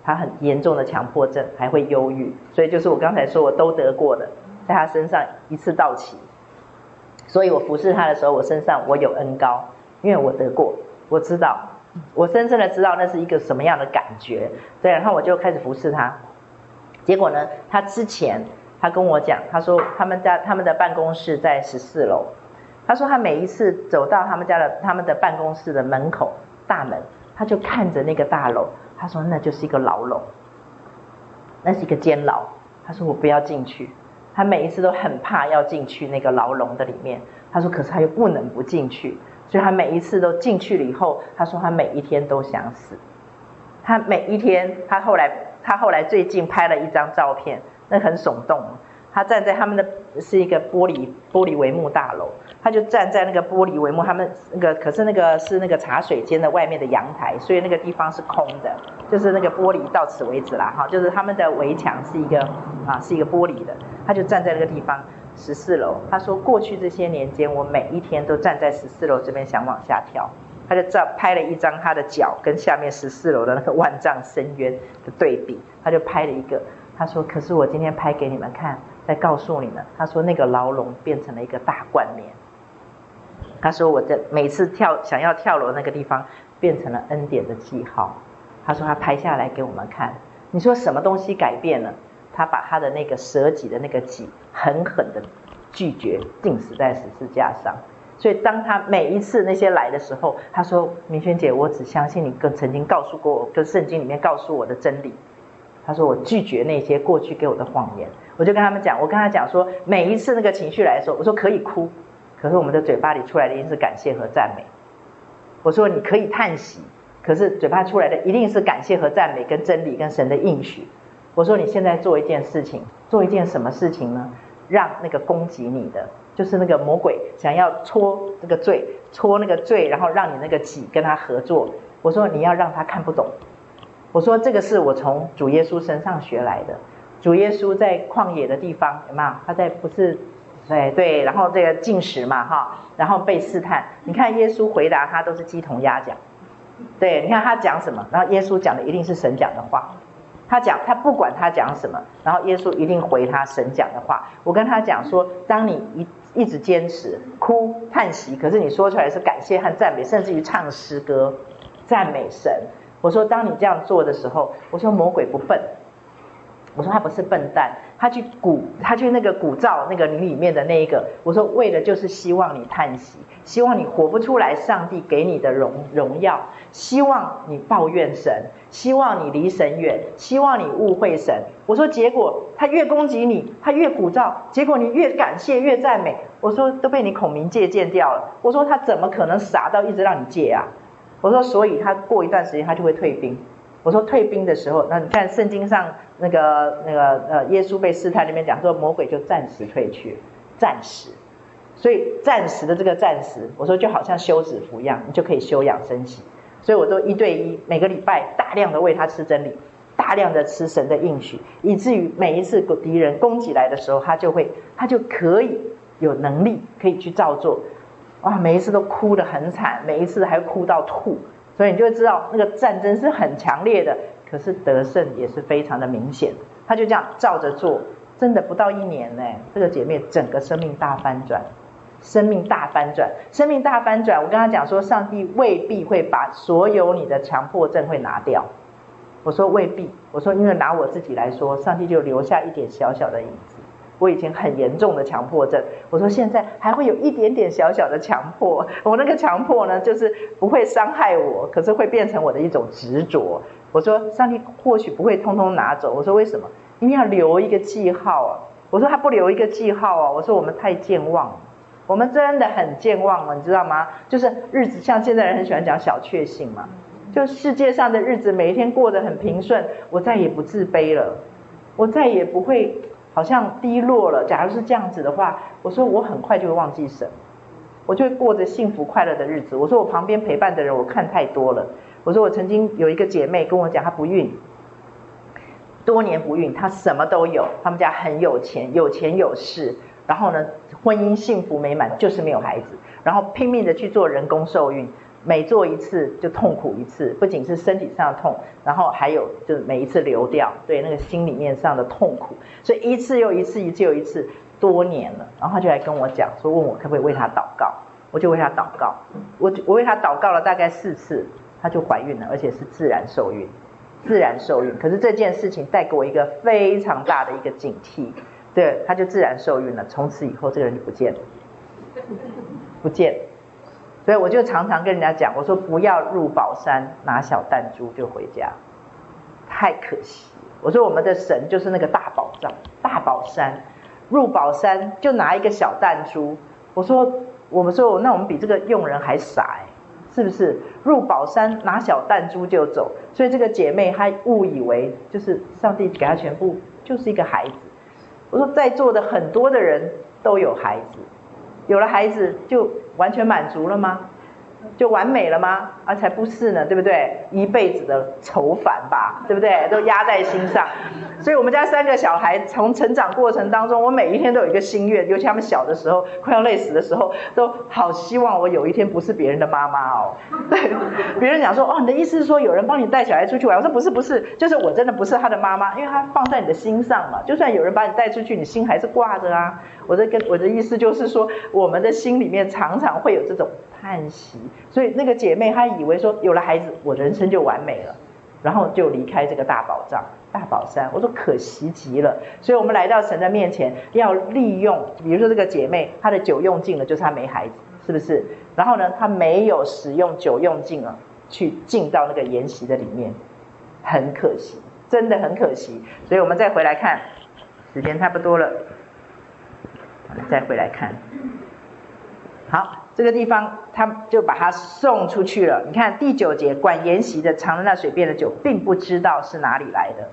她很严重的强迫症，还会忧郁，所以就是我刚才说我都得过的，在他身上一次到齐。所以我服侍他的时候，我身上我有恩高，因为我得过，我知道，我深深的知道那是一个什么样的感觉。对，然后我就开始服侍他。结果呢，他之前他跟我讲，他说他们家他们的办公室在十四楼，他说他每一次走到他们家的他们的办公室的门口大门，他就看着那个大楼，他说那就是一个牢笼，那是一个监牢，他说我不要进去，他每一次都很怕要进去那个牢笼的里面，他说可是他又不能不进去，所以他每一次都进去了以后，他说他每一天都想死，他每一天他后来。他后来最近拍了一张照片，那很耸动。他站在他们的是一个玻璃玻璃帷幕大楼，他就站在那个玻璃帷幕，他们那个可是那个是那个茶水间的外面的阳台，所以那个地方是空的，就是那个玻璃到此为止啦哈，就是他们的围墙是一个啊是一个玻璃的，他就站在那个地方十四楼。他说过去这些年间，我每一天都站在十四楼这边想往下跳。他就照拍了一张他的脚跟下面十四楼的那个万丈深渊的对比，他就拍了一个。他说：“可是我今天拍给你们看，在告诉你们。”他说：“那个牢笼变成了一个大冠冕。”他说：“我的每次跳想要跳楼那个地方变成了恩典的记号。”他说：“他拍下来给我们看。”你说什么东西改变了？他把他的那个舍己的那个己狠狠的拒绝，钉死在十字架上。所以，当他每一次那些来的时候，他说：“明轩姐，我只相信你跟曾经告诉过我，跟圣经里面告诉我的真理。”他说：“我拒绝那些过去给我的谎言。”我就跟他们讲，我跟他讲说，每一次那个情绪来的时候，我说可以哭，可是我们的嘴巴里出来的一定是感谢和赞美。我说你可以叹息，可是嘴巴出来的一定是感谢和赞美，跟真理，跟神的应许。我说你现在做一件事情，做一件什么事情呢？让那个攻击你的。就是那个魔鬼想要戳这个罪，戳那个罪，然后让你那个己跟他合作。我说你要让他看不懂。我说这个是我从主耶稣身上学来的。主耶稣在旷野的地方，有没有？他在不是，对对，然后这个禁食嘛，哈，然后被试探。你看耶稣回答他都是鸡同鸭讲。对，你看他讲什么，然后耶稣讲的一定是神讲的话。他讲，他不管他讲什么，然后耶稣一定回他神讲的话。我跟他讲说，当你一一直坚持哭叹息，可是你说出来是感谢和赞美，甚至于唱诗歌赞美神。我说，当你这样做的时候，我说魔鬼不笨，我说他不是笨蛋，他去鼓，他去那个鼓噪那个你里面的那一个。我说为的就是希望你叹息，希望你活不出来，上帝给你的荣荣耀，希望你抱怨神，希望你离神远，希望你误会神。我说结果他越攻击你，他越鼓噪，结果你越感谢越赞美。我说都被你孔明借鉴掉了。我说他怎么可能傻到一直让你借啊？我说所以他过一段时间他就会退兵。我说退兵的时候，那你看圣经上那个那个呃，耶稣被试探里面讲说，魔鬼就暂时退去，暂时，所以暂时的这个暂时，我说就好像休止符一样，你就可以休养生息。所以我都一对一，每个礼拜大量的喂他吃真理，大量的吃神的应许，以至于每一次敌人攻击来的时候，他就会他就可以有能力可以去照做。哇，每一次都哭得很惨，每一次还哭到吐。所以你就会知道，那个战争是很强烈的，可是得胜也是非常的明显。他就这样照着做，真的不到一年呢，这个姐妹整个生命大翻转，生命大翻转，生命大翻转。我跟他讲说，上帝未必会把所有你的强迫症会拿掉。我说未必，我说因为拿我自己来说，上帝就留下一点小小的影子。我以前很严重的强迫症，我说现在还会有一点点小小的强迫。我那个强迫呢，就是不会伤害我，可是会变成我的一种执着。我说上帝或许不会通通拿走。我说为什么？因为要留一个记号啊。我说他不留一个记号啊。我说我们太健忘了，我们真的很健忘了，你知道吗？就是日子像现在人很喜欢讲小确幸嘛，就世界上的日子每一天过得很平顺，我再也不自卑了，我再也不会。好像低落了。假如是这样子的话，我说我很快就会忘记神，我就会过着幸福快乐的日子。我说我旁边陪伴的人，我看太多了。我说我曾经有一个姐妹跟我讲，她不孕，多年不孕，她什么都有，他们家很有钱，有钱有势，然后呢，婚姻幸福美满，就是没有孩子，然后拼命的去做人工受孕。每做一次就痛苦一次，不仅是身体上的痛，然后还有就是每一次流掉，对那个心里面上的痛苦，所以一次又一次，一次又一次，多年了，然后他就来跟我讲说，问我可不可以为他祷告，我就为他祷告，我我为他祷告了大概四次，他就怀孕了，而且是自然受孕，自然受孕。可是这件事情带给我一个非常大的一个警惕，对，他就自然受孕了，从此以后这个人就不见了，不见。所以我就常常跟人家讲，我说不要入宝山拿小弹珠就回家，太可惜。我说我们的神就是那个大宝藏、大宝山，入宝山就拿一个小弹珠。我说我们说那我们比这个佣人还傻哎，是不是？入宝山拿小弹珠就走，所以这个姐妹她误以为就是上帝给她全部就是一个孩子。我说在座的很多的人都有孩子。有了孩子就完全满足了吗？就完美了吗？啊，才不是呢，对不对？一辈子的愁烦吧，对不对？都压在心上。所以，我们家三个小孩从成长过程当中，我每一天都有一个心愿，尤其他们小的时候，快要累死的时候，都好希望我有一天不是别人的妈妈哦。对，别人讲说，哦，你的意思是说有人帮你带小孩出去玩？我说不是，不是，就是我真的不是他的妈妈，因为他放在你的心上嘛。就算有人把你带出去，你心还是挂着啊。我的跟我的意思就是说，我们的心里面常常会有这种叹息。所以那个姐妹她以为说，有了孩子，我人生就完美了。然后就离开这个大宝藏、大宝山，我说可惜极了。所以我们来到神的面前，要利用，比如说这个姐妹，她的酒用尽了，就是她没孩子，是不是？然后呢，她没有使用酒用尽了，去进到那个筵席的里面，很可惜，真的很可惜。所以我们再回来看，时间差不多了，再回来看，好。这个地方，他就把他送出去了。你看第九节，管筵席的尝了那水变的酒，并不知道是哪里来的。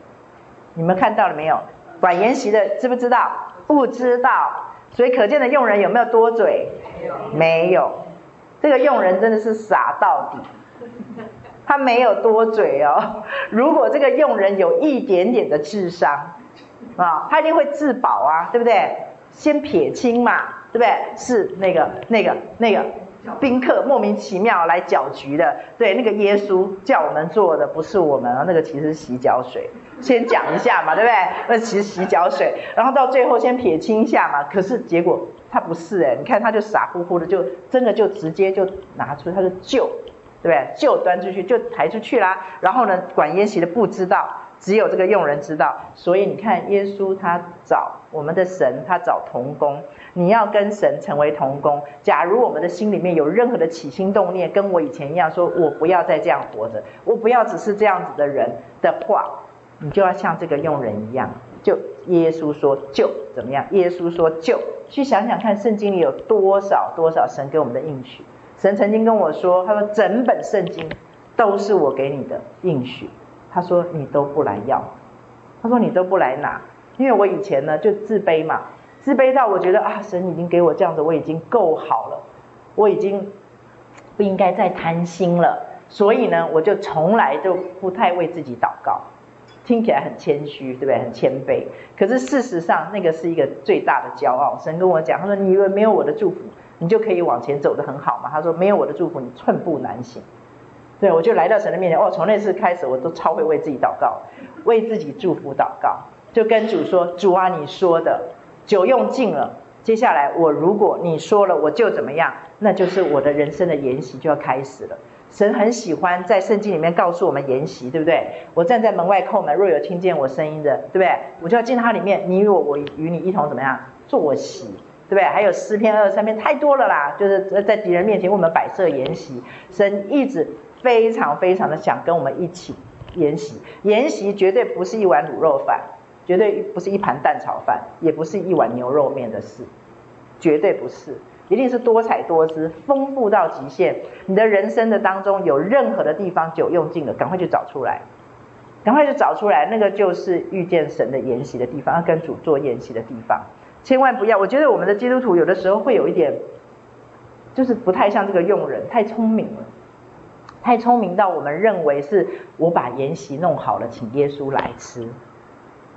你们看到了没有？管筵席的知不知道？不知道。所以可见的佣人有没有多嘴？没有。没有。这个佣人真的是傻到底，他没有多嘴哦。如果这个佣人有一点点的智商啊，他一定会自保啊，对不对？先撇清嘛。对不对？是那个、那个、那个宾客莫名其妙来搅局的。对，那个耶稣叫我们做的不是我们啊，那个其实是洗脚水。先讲一下嘛，对不对？那其实洗脚水，然后到最后先撇清一下嘛。可是结果他不是哎，你看他就傻乎乎的，就真的就直接就拿出他的酒，对不对？酒端出去就抬出去啦。然后呢，管宴席的不知道，只有这个用人知道。所以你看，耶稣他找我们的神，他找童工。你要跟神成为同工。假如我们的心里面有任何的起心动念，跟我以前一样，说我不要再这样活着，我不要只是这样子的人的话，你就要像这个佣人一样。就耶稣说就怎么样？耶稣说就去想想看，圣经里有多少多少神给我们的应许。神曾经跟我说，他说整本圣经都是我给你的应许。他说你都不来要，他说你都不来拿，因为我以前呢就自卑嘛，自卑到我觉得啊，神已经给我这样子，我已经够好了，我已经不应该再贪心了，所以呢，我就从来都不太为自己祷告。听起来很谦虚，对不对？很谦卑。可是事实上，那个是一个最大的骄傲。神跟我讲，他说：“你以为没有我的祝福，你就可以往前走得很好吗？”他说：“没有我的祝福，你寸步难行。”对，我就来到神的面前。哦，从那次开始，我都超会为自己祷告，为自己祝福祷告，就跟主说：“主啊，你说的酒用尽了，接下来我如果你说了，我就怎么样？那就是我的人生的筵席就要开始了。”神很喜欢在圣经里面告诉我们筵席，对不对？我站在门外叩门，若有听见我声音的，对不对？我就要进他里面，你与我，我与你一同怎么样坐席，对不对？还有诗篇二十三篇太多了啦，就是在敌人面前为我们摆设筵席。神一直非常非常的想跟我们一起筵席，筵席绝对不是一碗卤肉饭，绝对不是一盘蛋炒饭，也不是一碗牛肉面的事，绝对不是。一定是多彩多姿，丰富到极限。你的人生的当中有任何的地方酒用尽了，赶快去找出来，赶快去找出来，那个就是遇见神的筵席的地方，要跟主做筵席的地方。千万不要，我觉得我们的基督徒有的时候会有一点，就是不太像这个用人，太聪明了，太聪明到我们认为是我把筵席弄好了，请耶稣来吃。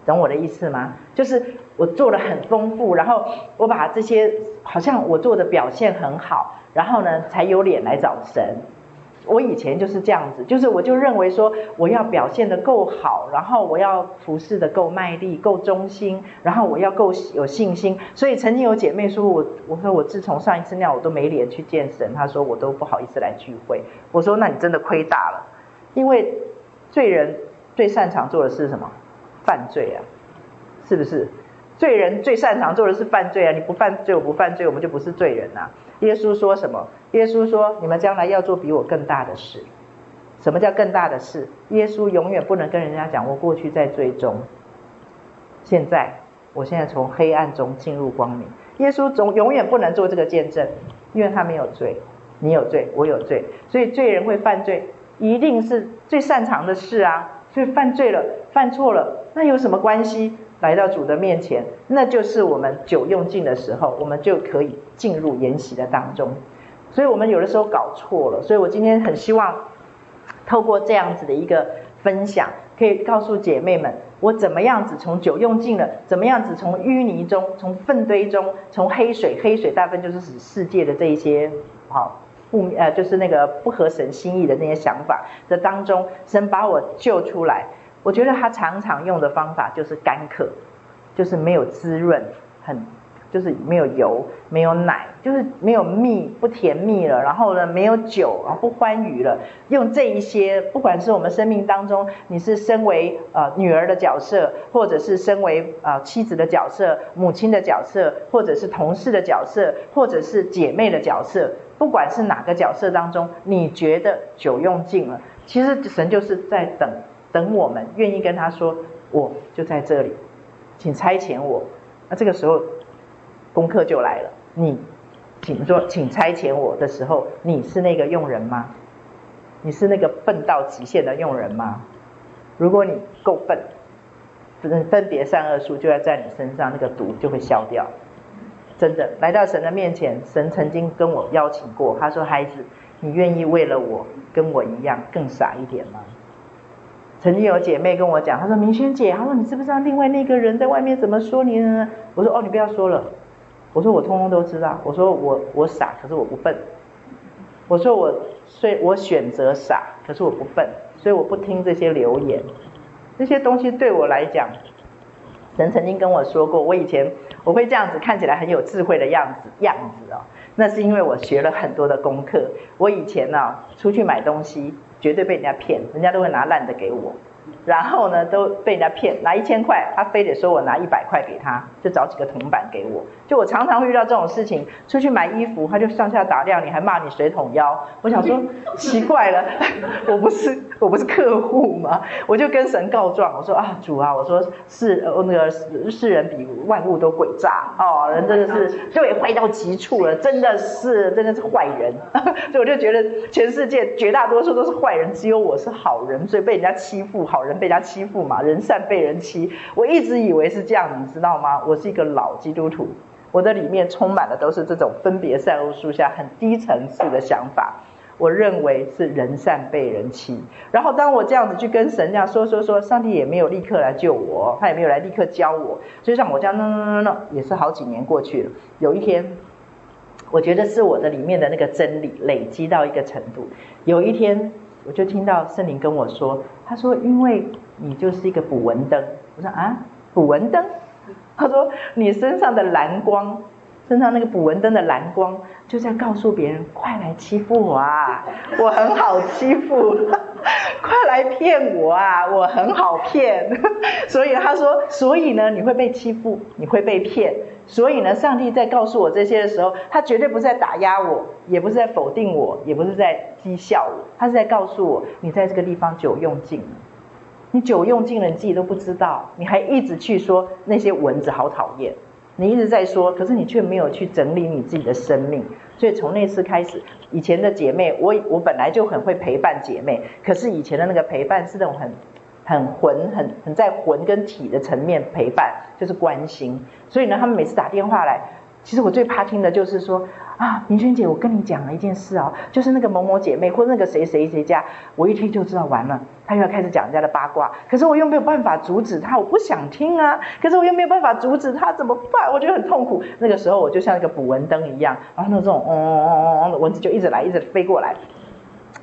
懂我的意思吗？就是我做的很丰富，然后我把这些好像我做的表现很好，然后呢才有脸来找神。我以前就是这样子，就是我就认为说我要表现的够好，然后我要服侍的够卖力、够忠心，然后我要够有信心。所以曾经有姐妹说我，我说我自从上一次那样，我都没脸去见神。她说我都不好意思来聚会。我说那你真的亏大了，因为罪人最擅长做的是什么？犯罪啊，是不是？罪人最擅长做的是犯罪啊！你不犯罪，我不犯罪，我们就不是罪人啊。耶稣说什么？耶稣说：“你们将来要做比我更大的事。”什么叫更大的事？耶稣永远不能跟人家讲：“我过去在罪中，现在我现在从黑暗中进入光明。”耶稣总永远不能做这个见证，因为他没有罪，你有罪，我有罪，所以罪人会犯罪，一定是最擅长的事啊。所以犯罪了，犯错了，那有什么关系？来到主的面前，那就是我们酒用尽的时候，我们就可以进入筵席的当中。所以我们有的时候搞错了。所以我今天很希望透过这样子的一个分享，可以告诉姐妹们，我怎么样子从酒用尽了，怎么样子从淤泥中，从粪堆中，从黑水，黑水大部分就是指世界的这一些，好。不呃，就是那个不合神心意的那些想法的当中，神把我救出来。我觉得他常常用的方法就是干渴，就是没有滋润，很就是没有油，没有奶，就是没有蜜，不甜蜜了。然后呢，没有酒，然后不欢愉了。用这一些，不管是我们生命当中，你是身为呃女儿的角色，或者是身为呃妻子的角色、母亲的角色，或者是同事的角色，或者是姐妹的角色。不管是哪个角色当中，你觉得酒用尽了，其实神就是在等等我们愿意跟他说，我就在这里，请差遣我。那这个时候功课就来了，你请说，请差遣我的时候，你是那个用人吗？你是那个笨到极限的用人吗？如果你够笨，分分别善恶树就要在你身上，那个毒就会消掉。真的来到神的面前，神曾经跟我邀请过，他说：“孩子，你愿意为了我跟我一样更傻一点吗？”曾经有姐妹跟我讲，她说：“明轩姐，她说你知不知道另外那个人在外面怎么说你呢？”我说：“哦，你不要说了。”我说：“我通通都知道。”我说：“我我傻，可是我不笨。”我说：“我虽我选择傻，可是我不笨，所以我不听这些流言，这些东西对我来讲。”神曾经跟我说过，我以前我会这样子看起来很有智慧的样子样子哦，那是因为我学了很多的功课。我以前呢出去买东西，绝对被人家骗，人家都会拿烂的给我，然后呢，都被人家骗，拿一千块，他非得说我拿一百块给他，就找几个铜板给我。就我常常会遇到这种事情，出去买衣服，他就上下打量你，还骂你水桶腰。我想说，奇怪了，我不是我不是客户吗？我就跟神告状，我说啊主啊，我说是呃那个世人比万物都诡诈哦，人真的是对坏到极处了，真的是真的是坏人。所以我就觉得全世界绝大多数都是坏人，只有我是好人，所以被人家欺负，好人。被人家欺负嘛，人善被人欺。我一直以为是这样，你知道吗？我是一个老基督徒，我的里面充满了都是这种分别善恶树下很低层次的想法。我认为是人善被人欺。然后当我这样子去跟神这样说说说，上帝也没有立刻来救我，他也没有来立刻教我。所以像我这样，那那那那也是好几年过去了。有一天，我觉得是我的里面的那个真理累积到一个程度。有一天。我就听到圣灵跟我说：“他说，因为你就是一个捕蚊灯。”我说：“啊，捕蚊灯？”他说：“你身上的蓝光，身上那个捕蚊灯的蓝光，就在告诉别人：快来欺负我啊！我很好欺负，快来骗我啊！我很好骗。所以他说，所以呢，你会被欺负，你会被骗。”所以呢，上帝在告诉我这些的时候，他绝对不是在打压我，也不是在否定我，也不是在讥笑我，他是在告诉我，你在这个地方久用尽了，你久用尽了，你自己都不知道，你还一直去说那些蚊子好讨厌，你一直在说，可是你却没有去整理你自己的生命。所以从那次开始，以前的姐妹，我我本来就很会陪伴姐妹，可是以前的那个陪伴是那种很。很魂，很很在魂跟体的层面陪伴，就是关心。所以呢，他们每次打电话来，其实我最怕听的就是说啊，明轩姐，我跟你讲了一件事哦，就是那个某某姐妹或那个谁谁谁家，我一听就知道完了，他又要开始讲人家的八卦。可是我又没有办法阻止他，我不想听啊。可是我又没有办法阻止他，怎么办？我觉得很痛苦。那个时候我就像一个捕蚊灯一样，然后那种嗡嗡嗡嗡嗡的蚊子就一直来，一直飞过来。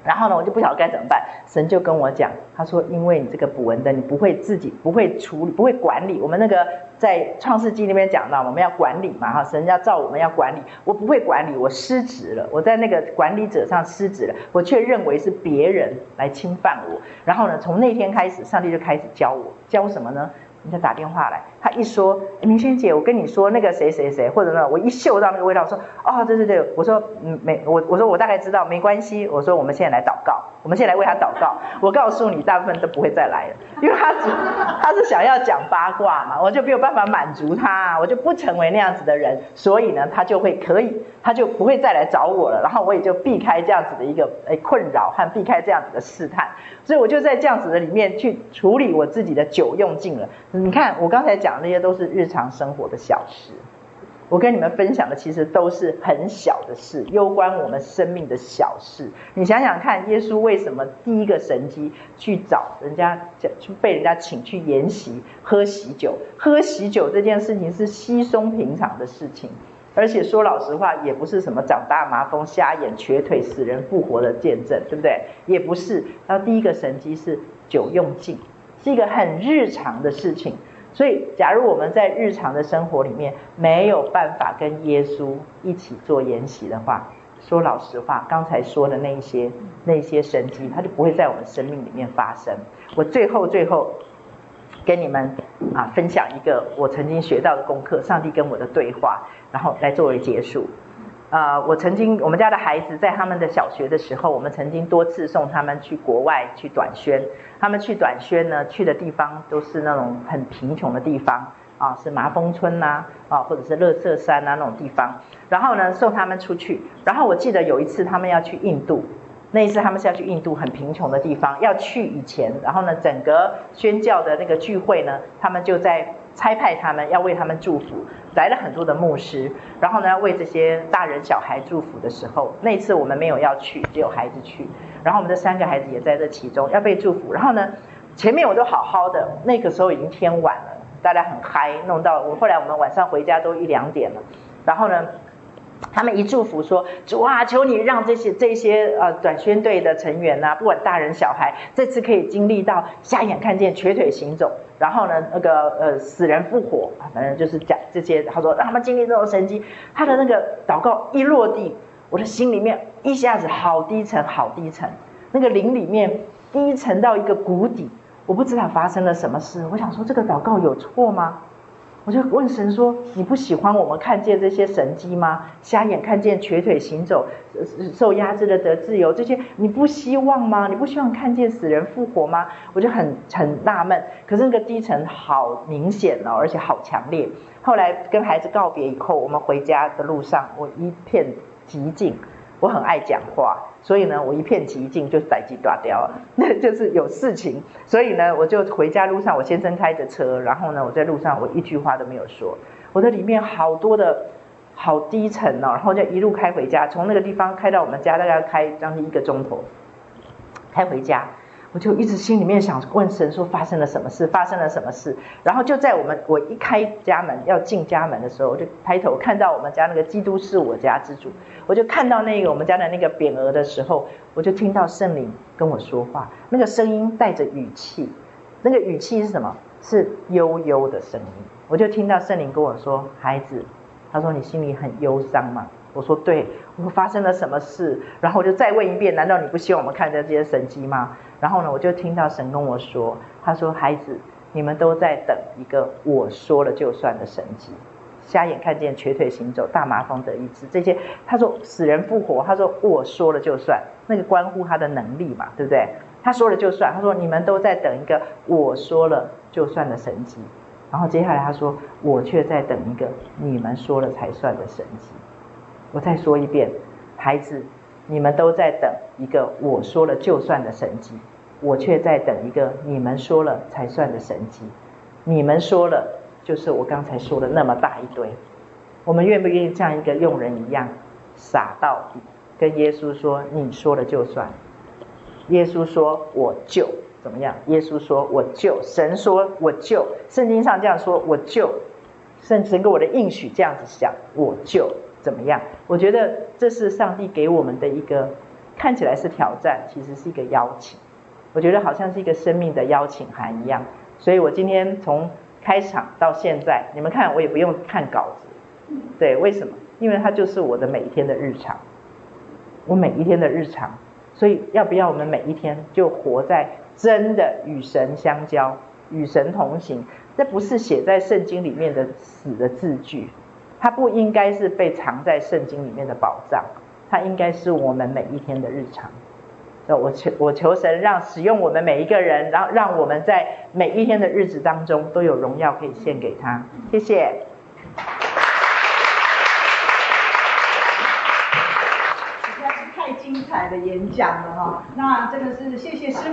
然后呢，我就不晓得该怎么办。神就跟我讲，他说：“因为你这个捕蚊灯，你不会自己不会处理，不会管理。我们那个在创世纪那边讲到，我们要管理嘛，哈，神要造我们要管理。我不会管理，我失职了。我在那个管理者上失职了，我却认为是别人来侵犯我。然后呢，从那天开始，上帝就开始教我，教什么呢？人家打电话来。”他一说，明轩姐，我跟你说那个谁谁谁，或者呢，我一嗅到那个味道，说，哦，对对对，我说，嗯，没，我我说我大概知道，没关系，我说我们现在来祷告，我们现在来为他祷告。我告诉你，大部分都不会再来了，因为他只 他是想要讲八卦嘛，我就没有办法满足他，我就不成为那样子的人，所以呢，他就会可以，他就不会再来找我了，然后我也就避开这样子的一个诶困扰和避开这样子的试探，所以我就在这样子的里面去处理我自己的久用尽了。你看我刚才讲。的那些都是日常生活的小事，我跟你们分享的其实都是很小的事，攸关我们生命的小事。你想想看，耶稣为什么第一个神迹去找人家，去被人家请去筵席喝喜酒？喝喜酒这件事情是稀松平常的事情，而且说老实话，也不是什么长大麻风、瞎眼、瘸腿、死人复活的见证，对不对？也不是。然后第一个神迹是酒用尽，是一个很日常的事情。所以，假如我们在日常的生活里面没有办法跟耶稣一起做研习的话，说老实话，刚才说的那一些那些神迹，它就不会在我们生命里面发生。我最后最后跟你们啊分享一个我曾经学到的功课，上帝跟我的对话，然后来作为结束。啊，我曾经我们家的孩子在他们的小学的时候，我们曾经多次送他们去国外去短宣。他们去短宣呢，去的地方都是那种很贫穷的地方啊，是麻风村呐，啊，或者是乐色山呐那种地方。然后呢，送他们出去。然后我记得有一次他们要去印度，那一次他们是要去印度很贫穷的地方。要去以前，然后呢，整个宣教的那个聚会呢，他们就在。差派他们要为他们祝福，来了很多的牧师，然后呢，为这些大人小孩祝福的时候，那次我们没有要去，只有孩子去，然后我们的三个孩子也在这其中要被祝福，然后呢，前面我都好好的，那个时候已经天晚了，大家很嗨，弄到我后来我们晚上回家都一两点了，然后呢。他们一祝福说：“主啊，求你让这些这些呃短宣队的成员呐、啊，不管大人小孩，这次可以经历到瞎眼看见、瘸腿行走，然后呢，那个呃死人复活啊，反正就是讲这些。他说让他们经历这种神迹。他的那个祷告一落地，我的心里面一下子好低沉，好低沉，那个灵里面低沉到一个谷底。我不知道发生了什么事。我想说，这个祷告有错吗？我就问神说：“你不喜欢我们看见这些神迹吗？瞎眼看见，瘸腿行走，受压制的得自由，这些你不希望吗？你不希望看见死人复活吗？”我就很很纳闷。可是那个低沉好明显哦，而且好强烈。后来跟孩子告别以后，我们回家的路上，我一片寂静。我很爱讲话，所以呢，我一片寂静就逮鸡打掉，那就是有事情。所以呢，我就回家路上，我先生开着车，然后呢，我在路上我一句话都没有说。我的里面好多的好低沉哦，然后就一路开回家，从那个地方开到我们家，大概开将近一个钟头，开回家。我就一直心里面想问神说，发生了什么事？发生了什么事？然后就在我们我一开家门要进家门的时候，我就抬头看到我们家那个基督是我家之主，我就看到那个我们家的那个匾额的时候，我就听到圣灵跟我说话，那个声音带着语气，那个语气是什么？是悠悠的声音。我就听到圣灵跟我说：“孩子，他说你心里很忧伤吗？”我说：“对。”我说：“发生了什么事？”然后我就再问一遍：“难道你不希望我们看见这些神迹吗？”然后呢，我就听到神跟我说：“他说，孩子，你们都在等一个我说了就算的神迹，瞎眼看见，瘸腿行走，大麻风得医治，这些他说死人复活，他说我说了就算，那个关乎他的能力嘛，对不对？他说了就算，他说你们都在等一个我说了就算的神迹，然后接下来他说我却在等一个你们说了才算的神迹。我再说一遍，孩子。”你们都在等一个我说了就算的神迹，我却在等一个你们说了才算的神迹。你们说了，就是我刚才说的那么大一堆。我们愿不愿意像一个佣人一样傻到底，跟耶稣说：“你说了就算。”耶稣说：“我就怎么样？”耶稣说：“我就。”神说：“我就。”圣经上这样说：“我就。”甚至跟我的应许这样子想：“我就。”怎么样？我觉得这是上帝给我们的一个看起来是挑战，其实是一个邀请。我觉得好像是一个生命的邀请函一样。所以我今天从开场到现在，你们看我也不用看稿子，对，为什么？因为它就是我的每一天的日常，我每一天的日常。所以要不要我们每一天就活在真的与神相交、与神同行？这不是写在圣经里面的死的字句。它不应该是被藏在圣经里面的宝藏，它应该是我们每一天的日常。我求我求神让使用我们每一个人，然后让我们在每一天的日子当中都有荣耀可以献给他。谢谢。实在是太精彩的演讲了哈，那真的是谢谢师。